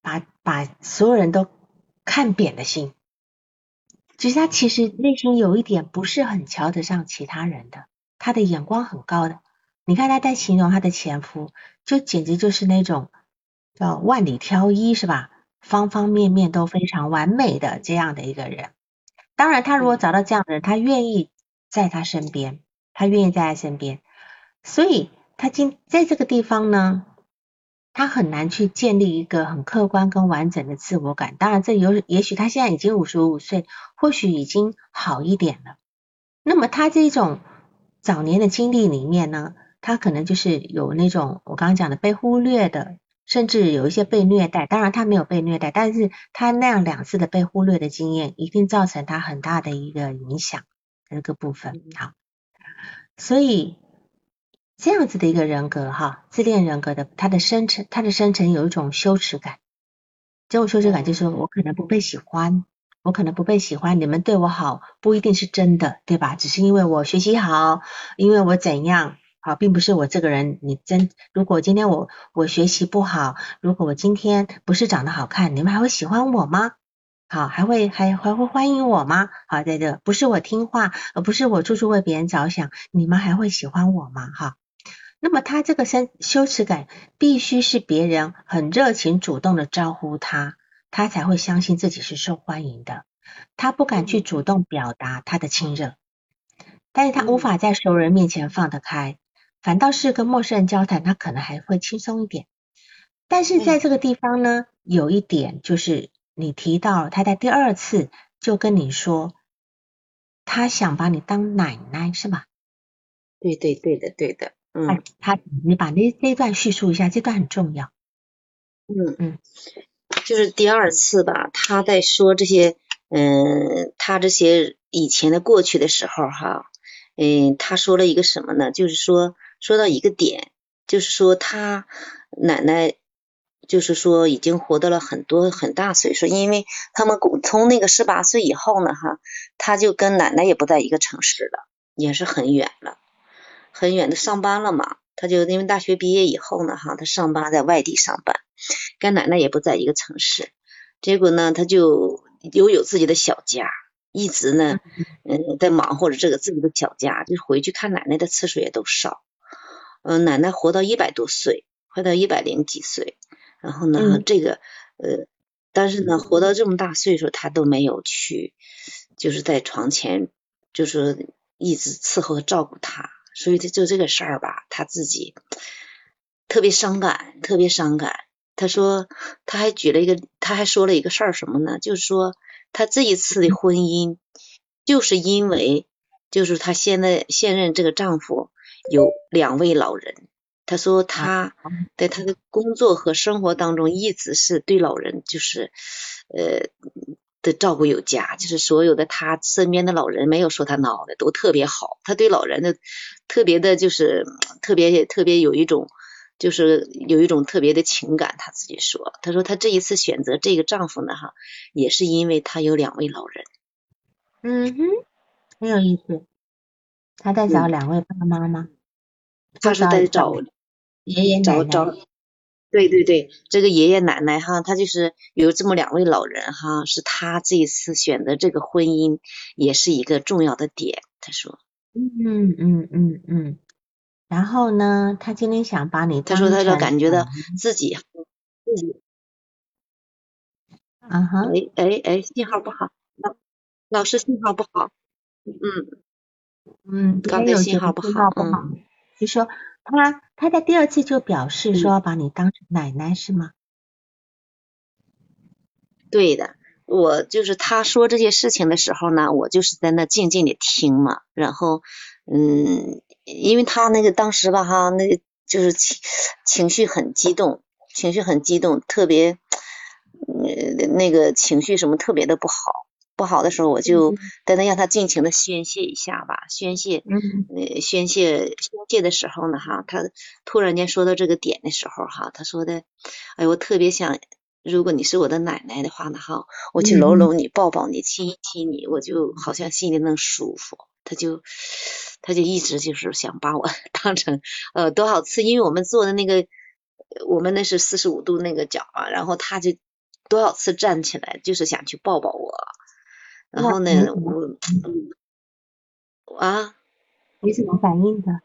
把把所有人都看扁的心。其实他其实内心有一点不是很瞧得上其他人的，他的眼光很高的。你看他在形容他的前夫，就简直就是那种。叫万里挑一是吧？方方面面都非常完美的这样的一个人。当然，他如果找到这样的人，他愿意在他身边，他愿意在他身边。所以，他今在这个地方呢，他很难去建立一个很客观跟完整的自我感。当然，这有也许他现在已经五十五岁，或许已经好一点了。那么，他这种早年的经历里面呢，他可能就是有那种我刚刚讲的被忽略的。甚至有一些被虐待，当然他没有被虐待，但是他那样两次的被忽略的经验，一定造成他很大的一个影响这个部分。好，所以这样子的一个人格哈，自恋人格的，他的生成，他的生成有一种羞耻感，这种羞耻感就是说我可能不被喜欢，我可能不被喜欢，你们对我好不一定是真的，对吧？只是因为我学习好，因为我怎样。好，并不是我这个人，你真如果今天我我学习不好，如果我今天不是长得好看，你们还会喜欢我吗？好，还会还还会欢迎我吗？好，在这不是我听话，而不是我处处为别人着想，你们还会喜欢我吗？哈，那么他这个身羞耻感，必须是别人很热情主动的招呼他，他才会相信自己是受欢迎的，他不敢去主动表达他的亲热，但是他无法在熟人面前放得开。反倒是跟陌生人交谈，他可能还会轻松一点。但是在这个地方呢，有一点就是你提到他在第二次就跟你说，他想把你当奶奶，是吧？对对对的对的，嗯，他你把那那段叙述一下，这段很重要。嗯嗯，就是第二次吧，他在说这些，嗯，他这些以前的过去的时候哈，嗯，他说了一个什么呢？就是说。说到一个点，就是说他奶奶，就是说已经活到了很多很大岁数，因为他们从那个十八岁以后呢，哈，他就跟奶奶也不在一个城市了，也是很远了，很远的上班了嘛。他就因为大学毕业以后呢，哈，他上班在外地上班，跟奶奶也不在一个城市，结果呢，他就又有自己的小家，一直呢，嗯，在忙活着这个自己的小家，就回去看奶奶的次数也都少。嗯，奶奶活到一百多岁，活到一百零几岁，然后呢，这个呃，但是呢，活到这么大岁数，他都没有去，就是在床前，就是一直伺候和照顾她，所以他就这个事儿吧，他自己特别伤感，特别伤感。他说，他还举了一个，他还说了一个事儿，什么呢？就是说，他这一次的婚姻，就是因为，就是他现在现任这个丈夫。有两位老人，他说他在他的工作和生活当中一直是对老人就是呃的照顾有加，就是所有的他身边的老人没有说他孬的，都特别好。他对老人的特别的就是特别特别有一种就是有一种特别的情感。他自己说，他说他这一次选择这个丈夫呢，哈，也是因为他有两位老人。嗯哼，很有意思。他在找两位爸妈吗？他是在找爷爷奶奶。对对对，这个爷爷奶奶哈，他就是有这么两位老人哈，是他这一次选择这个婚姻也是一个重要的点。他说，嗯嗯嗯嗯。然后呢，他今天想把你，他说他就感觉到自己自己，啊哈，哎哎哎，信号不好，老老师信号不好，嗯。嗯，刚才信号不好，嗯，就说他他在第二次就表示说把你当成奶奶是吗？对的，我就是他说这些事情的时候呢，我就是在那静静的听嘛，然后嗯，因为他那个当时吧哈，那就是情情绪很激动，情绪很激动，特别呃那个情绪什么特别的不好。不好的时候，我就在那让他尽情的宣泄一下吧，宣泄，呃，宣泄宣泄的时候呢，哈，他突然间说到这个点的时候，哈，他说的，哎，我特别想，如果你是我的奶奶的话呢，哈，我去搂搂你，抱抱你，亲一亲你，我就好像心里能舒服。他就他就一直就是想把我 当成呃多少次，因为我们做的那个我们那是四十五度那个角啊，然后他就多少次站起来就是想去抱抱我，然后呢我啊你怎么反应的？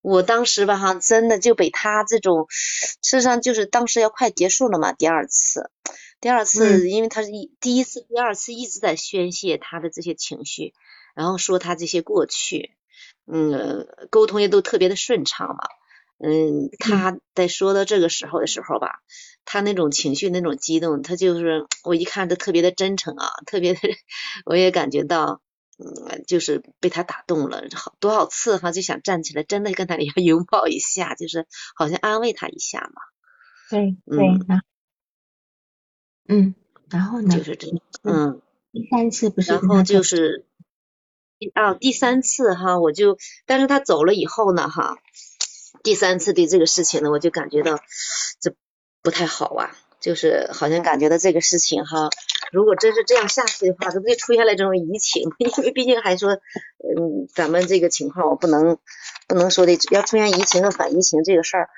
我当时吧哈真的就被他这种，事实上就是当时要快结束了嘛，第二次。第二次，因为他是一第一次、第二次一直在宣泄他的这些情绪，然后说他这些过去，嗯，沟通也都特别的顺畅嘛，嗯，他在说到这个时候的时候吧，他那种情绪那种激动，他就是我一看他特别的真诚啊，特别的，我也感觉到，嗯，就是被他打动了，好多少次哈就想站起来，真的跟他要 拥抱一下，就是好像安慰他一下嘛，对对。嗯，然后呢？就是这，嗯，第三次不是，然后就是啊，第三次哈，我就，但是他走了以后呢，哈，第三次对这个事情呢，我就感觉到这不太好啊，就是好像感觉到这个事情哈，如果真是这样下去的话，这不就出现了这种移情？因为毕竟还说，嗯，咱们这个情况我不能不能说的要出现移情和反移情这个事儿，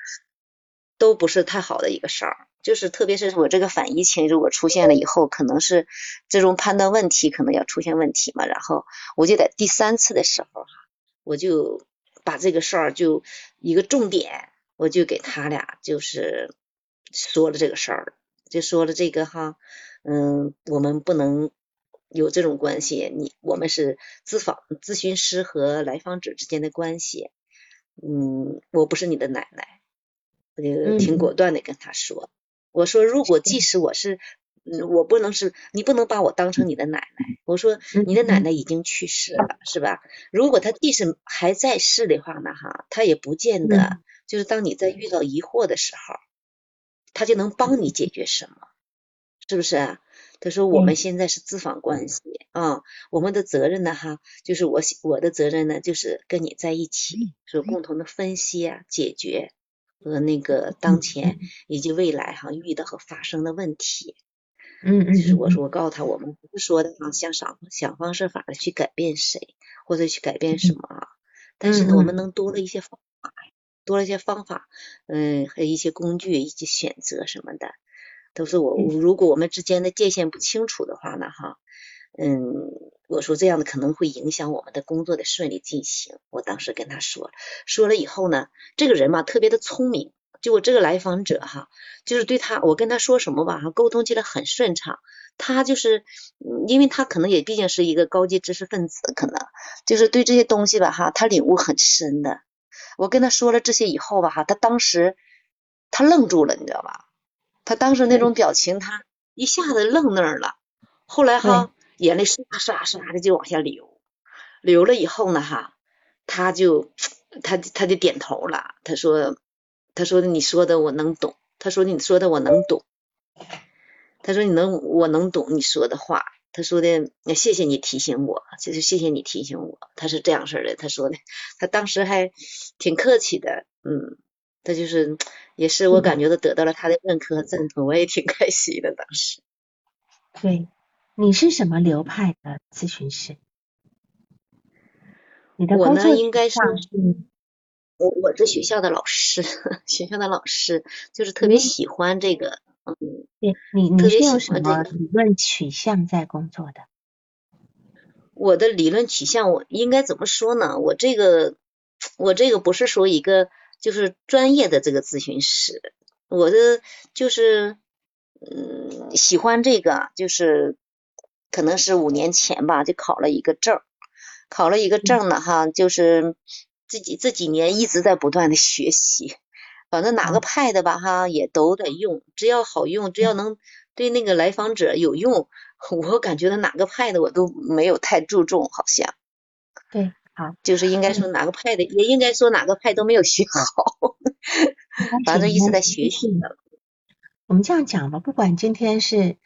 都不是太好的一个事儿。就是特别是我这个反移情如果出现了以后，可能是这种判断问题可能要出现问题嘛。然后我就在第三次的时候哈，我就把这个事儿就一个重点，我就给他俩就是说了这个事儿，就说了这个哈，嗯，我们不能有这种关系，你我们是咨访咨询师和来访者之间的关系，嗯，我不是你的奶奶，我就挺果断的跟他说。我说，如果即使我是，我不能是，你不能把我当成你的奶奶。我说，你的奶奶已经去世了，是吧？如果她即使还在世的话呢，哈，她也不见得就是当你在遇到疑惑的时候，她就能帮你解决什么，是不是？他说，我们现在是咨访关系啊，我们的责任呢，哈，就是我我的责任呢，就是跟你在一起，说共同的分析啊，解决。和那个当前以及未来哈遇到和发生的问题，嗯嗯，就是我说我告诉他，我们不是说的啊想想想方设法的去改变谁或者去改变什么啊，但是呢，我们能多了一些方法，多了一些方法，嗯，和一些工具以及选择什么的，都是我如果我们之间的界限不清楚的话呢，哈。嗯，我说这样的可能会影响我们的工作的顺利进行。我当时跟他说，说了以后呢，这个人嘛特别的聪明，就我这个来访者哈，就是对他，我跟他说什么吧哈，沟通起来很顺畅。他就是，因为他可能也毕竟是一个高级知识分子，可能就是对这些东西吧哈，他领悟很深的。我跟他说了这些以后吧哈，他当时他愣住了，你知道吧？他当时那种表情，他一下子愣那儿了。后来哈。眼泪唰唰唰的就往下流，流了以后呢，哈，他就他他就点头了，他说他说的你说的我能懂，他说你说的我能懂，他说你能我能懂你说的话，他说的谢谢你提醒我，就是谢谢你提醒我，他是这样式的，他说的，他当时还挺客气的，嗯，他就是也是我感觉到得到了他的认可和赞同，我也挺开心的当时，对。你是什么流派的咨询师？你的我呢，应该是我我是学校的老师，学校的老师就是特别喜欢这个，嗯，对，你你是用什么理论取向在工作的？我的理论取向，我应该怎么说呢？我这个我这个不是说一个就是专业的这个咨询师，我的就是嗯喜欢这个就是。可能是五年前吧，就考了一个证，考了一个证呢，哈，就是自己这几年一直在不断的学习，反正哪个派的吧，哈，也都得用，只要好用，只要能对那个来访者有用，我感觉到哪个派的我都没有太注重，好像。对，好，就是应该说哪个派的，也应该说哪个派都没有学好，反正一直在学习呢。我们这样讲吧，不管今天是。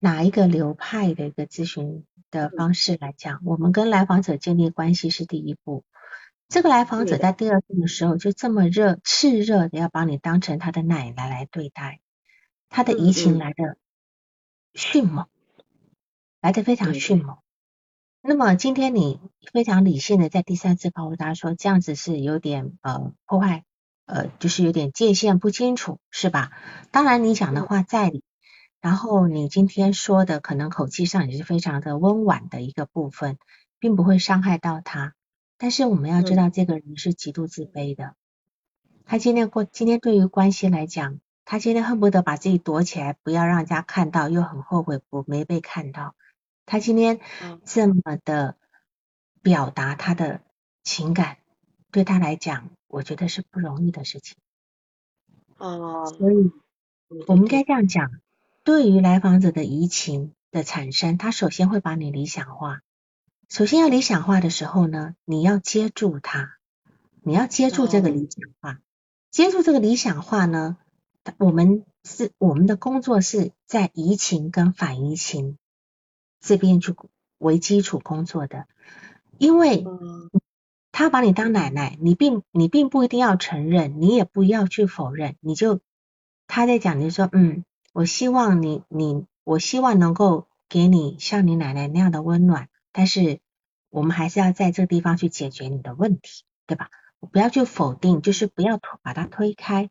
哪一个流派的一个咨询的方式来讲，我们跟来访者建立关系是第一步。这个来访者在第二步的时候就这么热炽热的要把你当成他的奶奶来对待，他的移情来的迅猛，来的非常迅猛。那么今天你非常理性的在第三次告诉他说这样子是有点呃破坏，呃就是有点界限不清楚，是吧？当然你讲的话在理，然后你今天说的可能口气上也是非常的温婉的一个部分，并不会伤害到他。但是我们要知道，这个人是极度自卑的。他今天过，今天对于关系来讲，他今天恨不得把自己躲起来，不要让人家看到，又很后悔不没被看到。他今天这么的表达他的情感，对他来讲，我觉得是不容易的事情。哦。所以，我们该这样讲：，对于来访者的移情的产生，他首先会把你理想化。首先要理想化的时候呢，你要接住它，你要接住这个理想化，接住这个理想化呢，我们是我们的工作是在移情跟反移情这边去为基础工作的，因为他把你当奶奶，你并你并不一定要承认，你也不要去否认，你就他在讲，就说嗯，我希望你你我希望能够给你像你奶奶那样的温暖。但是我们还是要在这个地方去解决你的问题，对吧？不要去否定，就是不要把它推开。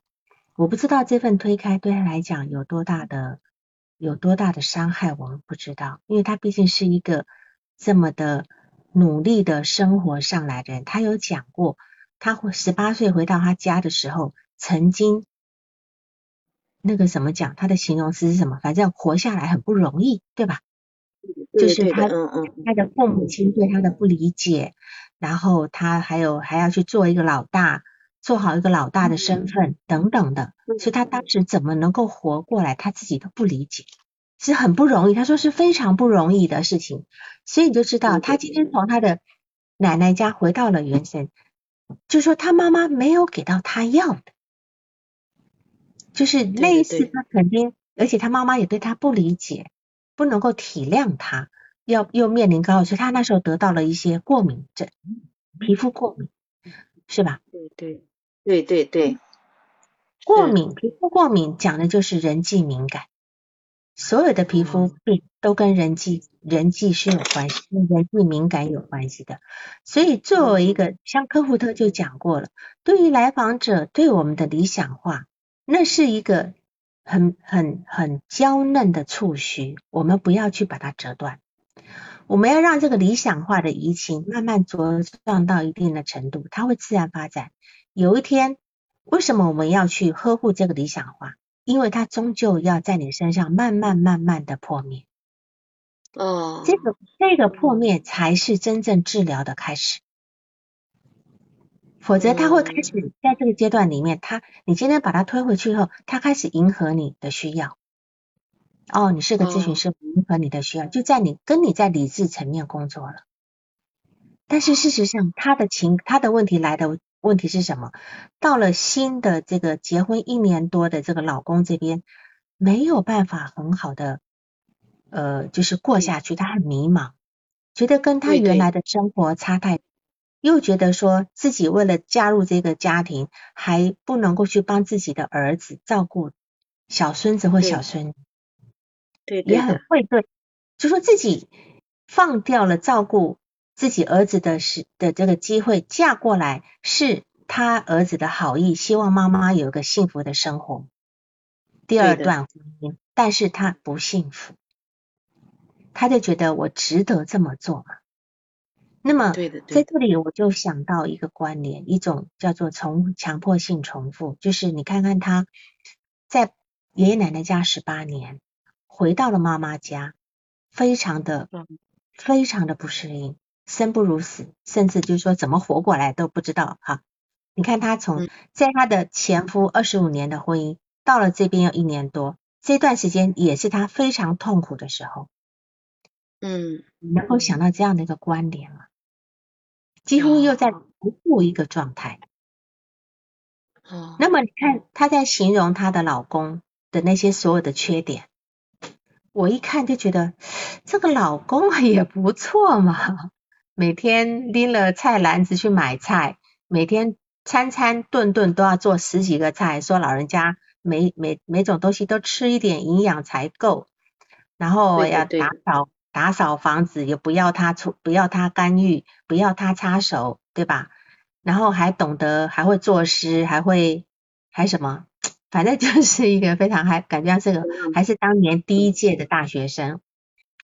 我不知道这份推开对他来讲有多大的有多大的伤害，我们不知道，因为他毕竟是一个这么的努力的生活上来的人。他有讲过，他十八岁回到他家的时候，曾经那个什么讲，他的形容词是什么？反正活下来很不容易，对吧？就是他，嗯嗯。他的父母亲对他的不理解，然后他还有还要去做一个老大，做好一个老大的身份等等的，所以他当。时怎么能够活过来，他自己都不理解，是很不容易。他说是非常不容易的事情，所以你就知道，他今天从他的奶奶家回到了原生，就说他妈妈没有给到他要的，就是类似他肯定，而且他妈妈也对他不理解。不能够体谅他，要又面临高，所以他那时候得到了一些过敏症，皮肤过敏，是吧？对对对对对，过敏，皮肤过敏讲的就是人际敏感，所有的皮肤病都跟人际人际是有关系，跟人际敏感有关系的。所以作为一个，像科胡特就讲过了，对于来访者对我们的理想化，那是一个。很很很娇嫩的触须，我们不要去把它折断，我们要让这个理想化的移情慢慢茁壮到一定的程度，它会自然发展。有一天，为什么我们要去呵护这个理想化？因为它终究要在你身上慢慢慢慢的破灭。哦，这个这个破灭才是真正治疗的开始。否则他会开始在这个阶段里面，他你今天把他推回去以后，他开始迎合你的需要。哦，你是个咨询师，迎合你的需要，就在你跟你在理智层面工作了。但是事实上，他的情他的问题来的问题是什么？到了新的这个结婚一年多的这个老公这边，没有办法很好的呃，就是过下去，他很迷茫，觉得跟他原来的生活差太。又觉得说自己为了加入这个家庭，还不能够去帮自己的儿子照顾小孙子或小孙，对，也很愧对，就说自己放掉了照顾自己儿子的时的这个机会，嫁过来是他儿子的好意，希望妈妈有一个幸福的生活，第二段婚姻，但是他不幸福，他就觉得我值得这么做嘛。那么，在这里我就想到一个关联，一种叫做从强迫性重复，就是你看看他在爷爷奶奶家十八年，回到了妈妈家，非常的非常的不适应，生不如死，甚至就是说怎么活过来都不知道哈。你看他从在他的前夫二十五年的婚姻，到了这边有一年多，这段时间也是他非常痛苦的时候。嗯，能够想到这样的一个关联吗？几乎又在重复一个状态。哦，那么你看她在形容她的老公的那些所有的缺点，我一看就觉得这个老公也不错嘛，每天拎了菜篮子去买菜，每天餐餐顿顿都要做十几个菜，说老人家每每每种东西都吃一点营养才够，然后要打扫打扫房子，也不要他出不要他干预，不要他插手，对吧？然后还懂得还会作诗，还会还什么？反正就是一个非常还感觉这个还是当年第一届的大学生，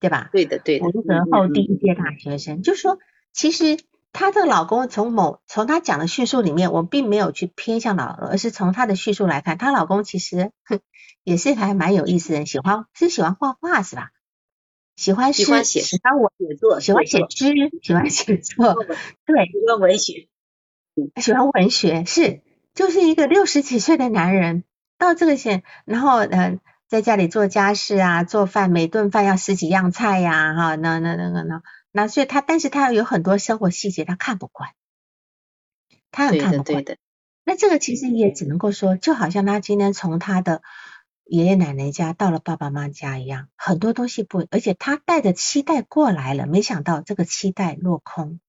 对吧？对的，对的。文革后第一届大学生，就说其实她的老公从某从她讲的叙述里面，我并没有去偏向老，而是从她的叙述来看，她老公其实 也是还蛮有意思的，喜欢是喜欢画画是吧？喜欢喜欢写喜欢我写作，喜欢写诗，喜欢写作，对，喜欢文学，喜欢文学是就是一个六十几岁的男人。到这个县，然后嗯，在家里做家事啊，做饭，每顿饭要十几样菜呀，哈，那那那个那那，所以他，但是他有很多生活细节他看不惯，他很看不惯的。那这个其实也只能够说，就好像他今天从他的爷爷奶奶家到了爸爸妈妈家一样，很多东西不，而且他带着期待过来了，没想到这个期待落空。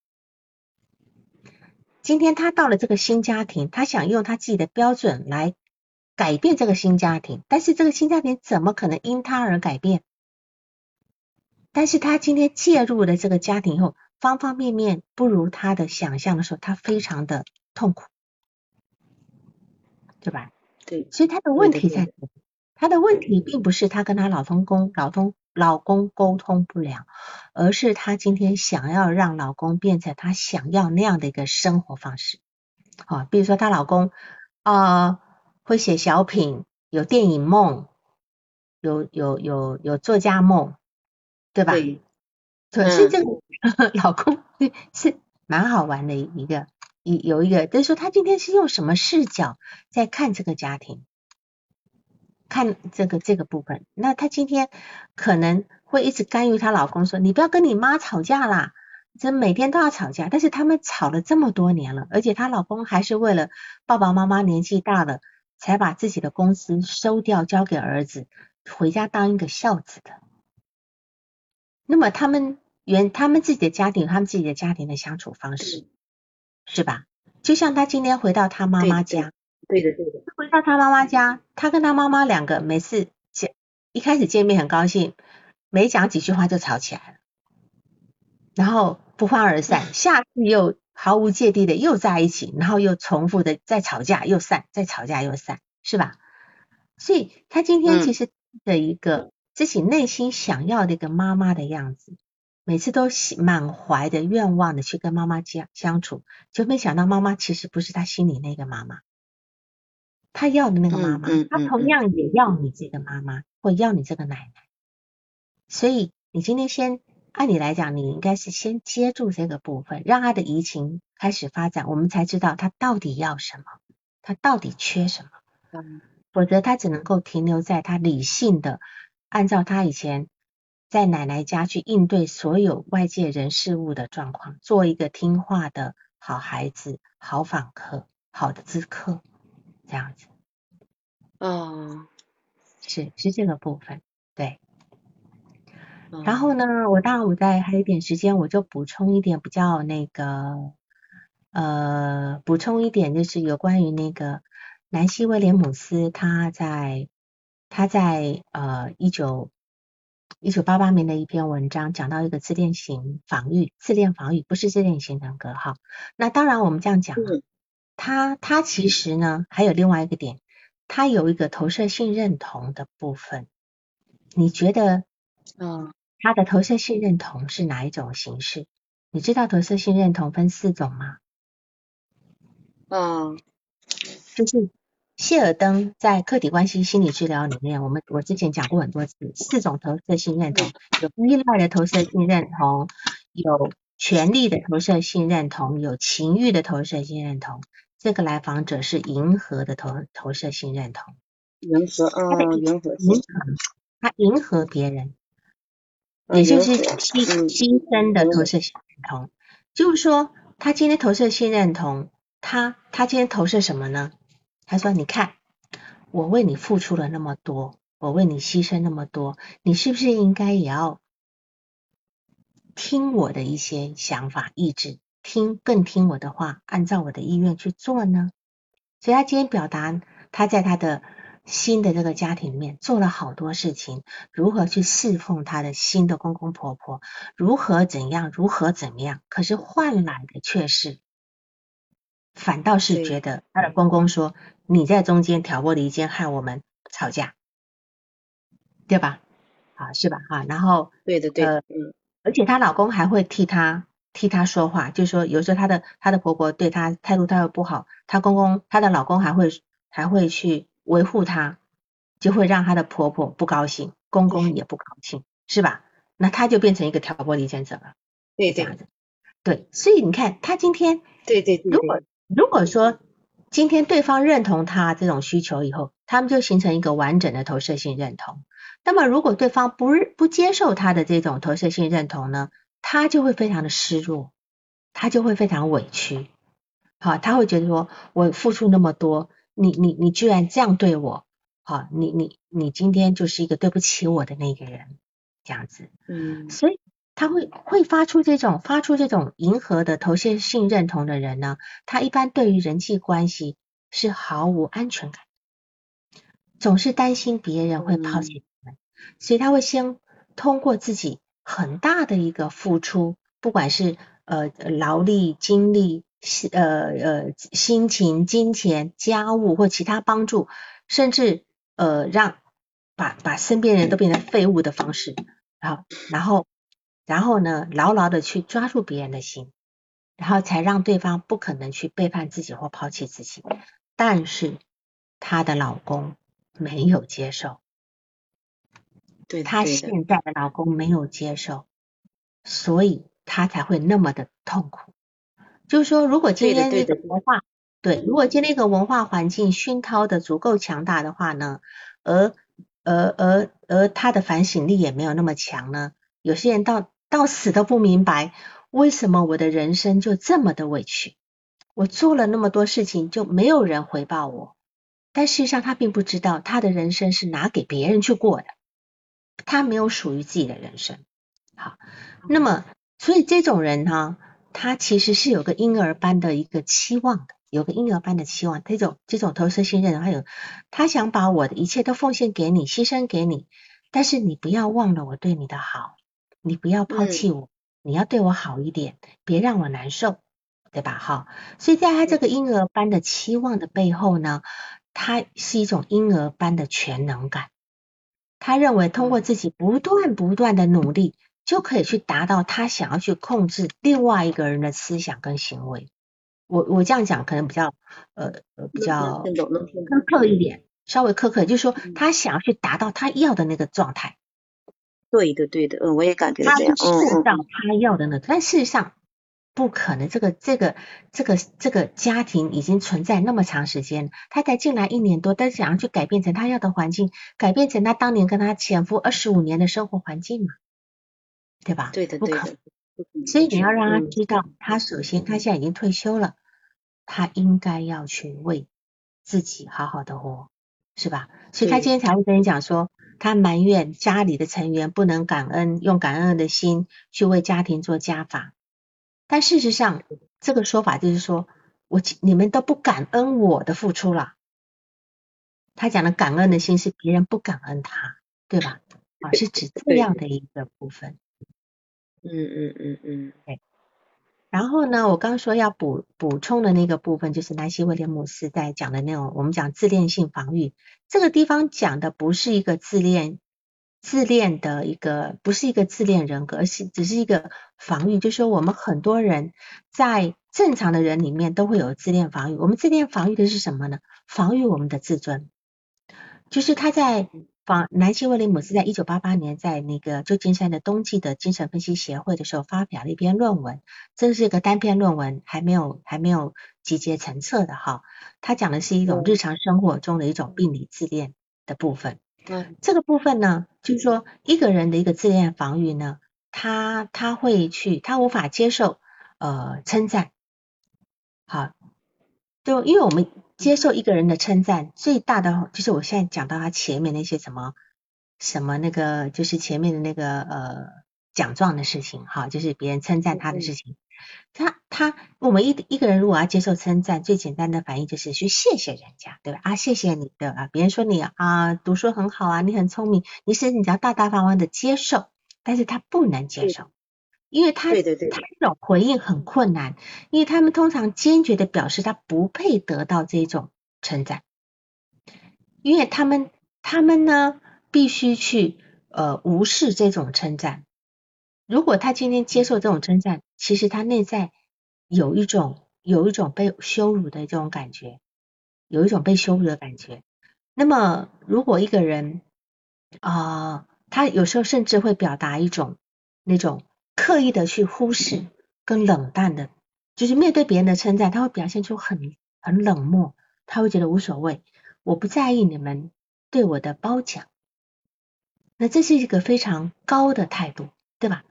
今天他到了这个新家庭，他想用他自己的标准来。改变这个新家庭，但是这个新家庭怎么可能因他而改变？但是他今天介入了这个家庭以后，方方面面不如他的想象的时候，他非常的痛苦，对吧？对，所以他的问题在，他的问题并不是她跟她老公公老公老公沟通不了，而是她今天想要让老公变成她想要那样的一个生活方式。好，比如说她老公啊。会写小品，有电影梦，有有有有作家梦，对吧？对。可是这个 老公是蛮好玩的一个，一有一个，就是说他今天是用什么视角在看这个家庭，看这个这个部分。那她今天可能会一直干预她老公，说你不要跟你妈吵架啦，这每天都要吵架。但是他们吵了这么多年了，而且她老公还是为了爸爸妈妈年纪大了。才把自己的公司收掉，交给儿子，回家当一个孝子的。那么他们原他们自己的家庭，他们自己的家庭的相处方式，是吧？就像他今天回到他妈妈家，对的对的，到他妈妈家，他跟他妈妈两个每次见一开始见面很高兴，没讲几句话就吵起来了，然后不欢而散，下次又。毫无芥蒂的又在一起，然后又重复的再吵架又散，再吵架又散，是吧？所以他今天其实的一个自己内心想要的一个妈妈的样子，每次都满怀的愿望的去跟妈妈相相处，就没想到妈妈其实不是他心里那个妈妈，他要的那个妈妈，他同样也要你这个妈妈，或要你这个奶奶。所以你今天先。按理来讲，你应该是先接住这个部分，让他的移情开始发展，我们才知道他到底要什么，他到底缺什么。嗯，否则他只能够停留在他理性的，按照他以前在奶奶家去应对所有外界人事物的状况，做一个听话的好孩子、好访客、好的知客，这样子。哦，是是这个部分，对。然后呢，我当然我在还有一点时间，我就补充一点比较那个呃，补充一点就是有关于那个南希威廉姆斯，他在他在呃一九一九八八年的一篇文章讲到一个自恋型防御，自恋防御不是自恋型人格哈。那当然我们这样讲，他他其实呢还有另外一个点，他有一个投射性认同的部分，你觉得嗯？他的投射性认同是哪一种形式？你知道投射性认同分四种吗？嗯，就是谢尔登在客体关系心理治疗里面，我们我之前讲过很多次，四种投射性认同，有依赖的投射性认同，有权力的投射性认同，有情欲的投射性认同。这个来访者是迎合的投投射性认同，迎合，啊，迎合，迎合，他迎合别人。也就是牺牺牲的投射性认同，就是说，他今天投射性认同，他他今天投射什么呢？他说：“你看，我为你付出了那么多，我我为你牺牲那么多，你是不是应该也要听我的一些想法、意志，听更听我的话，按照我的意愿去做呢？所以他今天表达他在他的新的这个家庭里面做了好多事情，如何去侍奉他的新的公公婆婆，如何怎样，如何怎么样，可是换来的却是。反倒是觉得他的公公说你在中间挑拨离间，害我们吵架，对吧？啊，是吧？哈，然后对的，对，嗯，而且她老公还会替她替她说话，就是说有时候她的她的婆婆对她态度态度不好，她公公她的老公还会还会去维护她，就会让她的婆婆不高兴，公公也不高兴，是吧？那她就变成一个挑拨离间者了，对，这样子，对，所以你看她今天，对对对，如果。如果说今天对方认同她这种需求以后，他们就形成一个完整的投射性认同。那么如果对方不不接受他的这种投射性认同呢，他就会非常的失落，他就会非常委屈。好，他会觉得说，我付出那么多，你你你居然这样对我，好，你你你今天就是一个对不起我的那个人，这样子。嗯，所以。他会会发出这种发出这种迎合的投射性认同的人呢，他一般对于人际关系是毫无安全感，总是担心别人会抛弃他们，所以他会先通过自己很大的一个付出，不管是呃劳力、精力、呃呃心情、金钱、家务或其他帮助，甚至呃让把把身边人都变成废物的方式，然后然后。然后呢，牢牢的去抓住别人的心，然后才让对方不可能去背叛自己或抛弃自己。但是她的老公没有接受，对她现在的老公没有接受，所以她才会那么的痛苦。就是说，如果今天这个文化，对，如果今天一个文化环境熏陶的足够强大的话呢，而而而而他的反省力也没有那么强呢，有些人到。到死都不明白，为什么我的人生就这么的委屈？我做了那么多事情，就没有人回报我。但事实上，他并不知道，他的人生是拿给别人去过的，他没有属于自己的人生。好，那么，所以这种人呢，他其实是有个婴儿般的一个期望的，有个婴儿般的期望。这种这种投射信任，还有他想把我的一切都奉献给你，牺牲给你，但是你不要忘了我对你的好。你不要抛弃我，你要对我好一点，别让我难受，对吧？哈，所以在他这个婴儿般的期望的背后呢，他是一种婴儿般的全能感。他认为通过自己不断不断的努力，就可以去达到他想要去控制另外一个人的思想跟行为。我我这样讲可能比较呃呃比较苛刻一点，稍微苛刻，就是说他想要去达到他要的那个状态。对的，对的，嗯，我也感觉这样。他是到他要的那个，但事实上不可能。这个这个这个这个家庭已经存在那么长时间，他才进来一年多，但是想要去改变成他要的环境，改变成他当年跟他前夫二十五年的生活环境嘛，对吧？对的，不可能。所以你要让他知道，他首先他现在已经退休了，他应该要去为自己好好的活，是吧？所以他今天才会跟你讲说。他埋怨家里的成员不能感恩，用感恩的心去为家庭做加法。但事实上，这个说法就是说，我你们都不感恩我的付出了。他讲的感恩的心是别人不感恩他，对吧？啊，是指这样的一个部分。嗯嗯嗯嗯，对。然后呢，我刚说要补补充的那个部分，就是南希威廉姆斯在讲的那种，我们讲自恋性防御，这个地方讲的不是一个自恋自恋的一个，不是一个自恋人格，而是只是一个防御，就是说我们很多人在正常的人里面都会有自恋防御，我们自恋防御的是什么呢？防御我们的自尊，就是他在。防南希威廉姆斯在一九八八年在那个旧金山的冬季的精神分析协会的时候发表了一篇论文，这是一个单篇论文，还没有还没有集结成册的哈。他讲的是一种日常生活中的一种病理自恋的部分。嗯，这个部分呢，就是说一个人的一个自恋防御呢，他他会去，他无法接受呃称赞。好，就因为我们。接受一个人的称赞，最大的就是我现在讲到他前面那些什么什么那个就是前面的那个呃奖状的事情哈，就是别人称赞他的事情。他他我们一一个人如果要接受称赞，最简单的反应就是去谢谢人家，对吧？啊，谢谢你对吧，别人说你啊读书很好啊，你很聪明，你是你只要大大方方的接受，但是他不能接受，因为他他这种回应很困难，因为他们通常坚决的表示他不配得到这种称赞，因为他们他们呢必须去呃无视这种称赞。如果他今天接受这种称赞，其实他内在有一种有一种被羞辱的这种感觉，有一种被羞辱的感觉。那么，如果一个人啊，他有时候甚至会表达一种那种刻意的去忽视跟冷淡的，就是面对别人的称赞，他会表现出很很冷漠，他会觉得无所谓，我不在意你们对我的褒奖。那这是一个非常高的态度，对吧？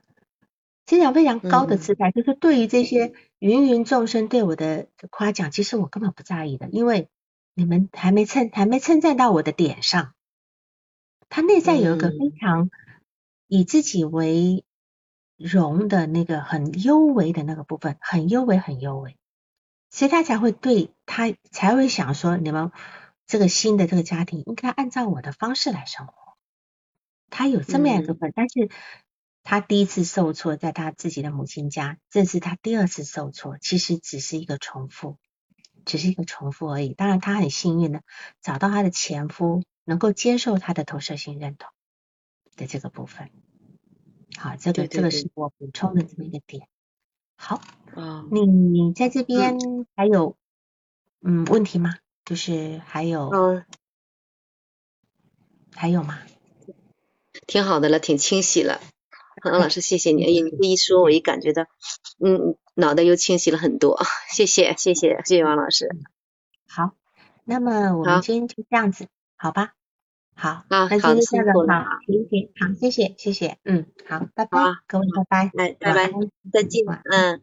非常非常高的姿态，就是对于这些芸芸众生对我的夸奖，其实我根本不在意的，因为你们还没称还没称赞到我的点上。他内在有一个非常以自己为荣的那个很优微的那个部分，很优微很优微，所以他才会对他才会想说，你们这个新的这个家庭应该按照我的方式来生活。他有这么样一个分，但是。他第一次受挫，在他自己的母亲家，这是他第二次受挫，其实只是一个重复，只是一个重复而已。当然，他很幸运的找到他的前夫，能够接受他的投射性认同的这个部分。好，这个这个是我补充的这么一个点。好，你你在这边还有嗯问题吗？就是还有还有吗？挺好的了，挺清晰了。王老师，谢谢你。哎呀，你这一说，我一感觉到，嗯，脑袋又清晰了很多。谢谢，谢谢，谢谢王老师。好，那么我们今天就这样子，好吧？好，那今天就这样子，好，行行，好，谢谢，谢谢，嗯，好，拜拜，各位，拜拜，哎，拜拜，再见，嗯。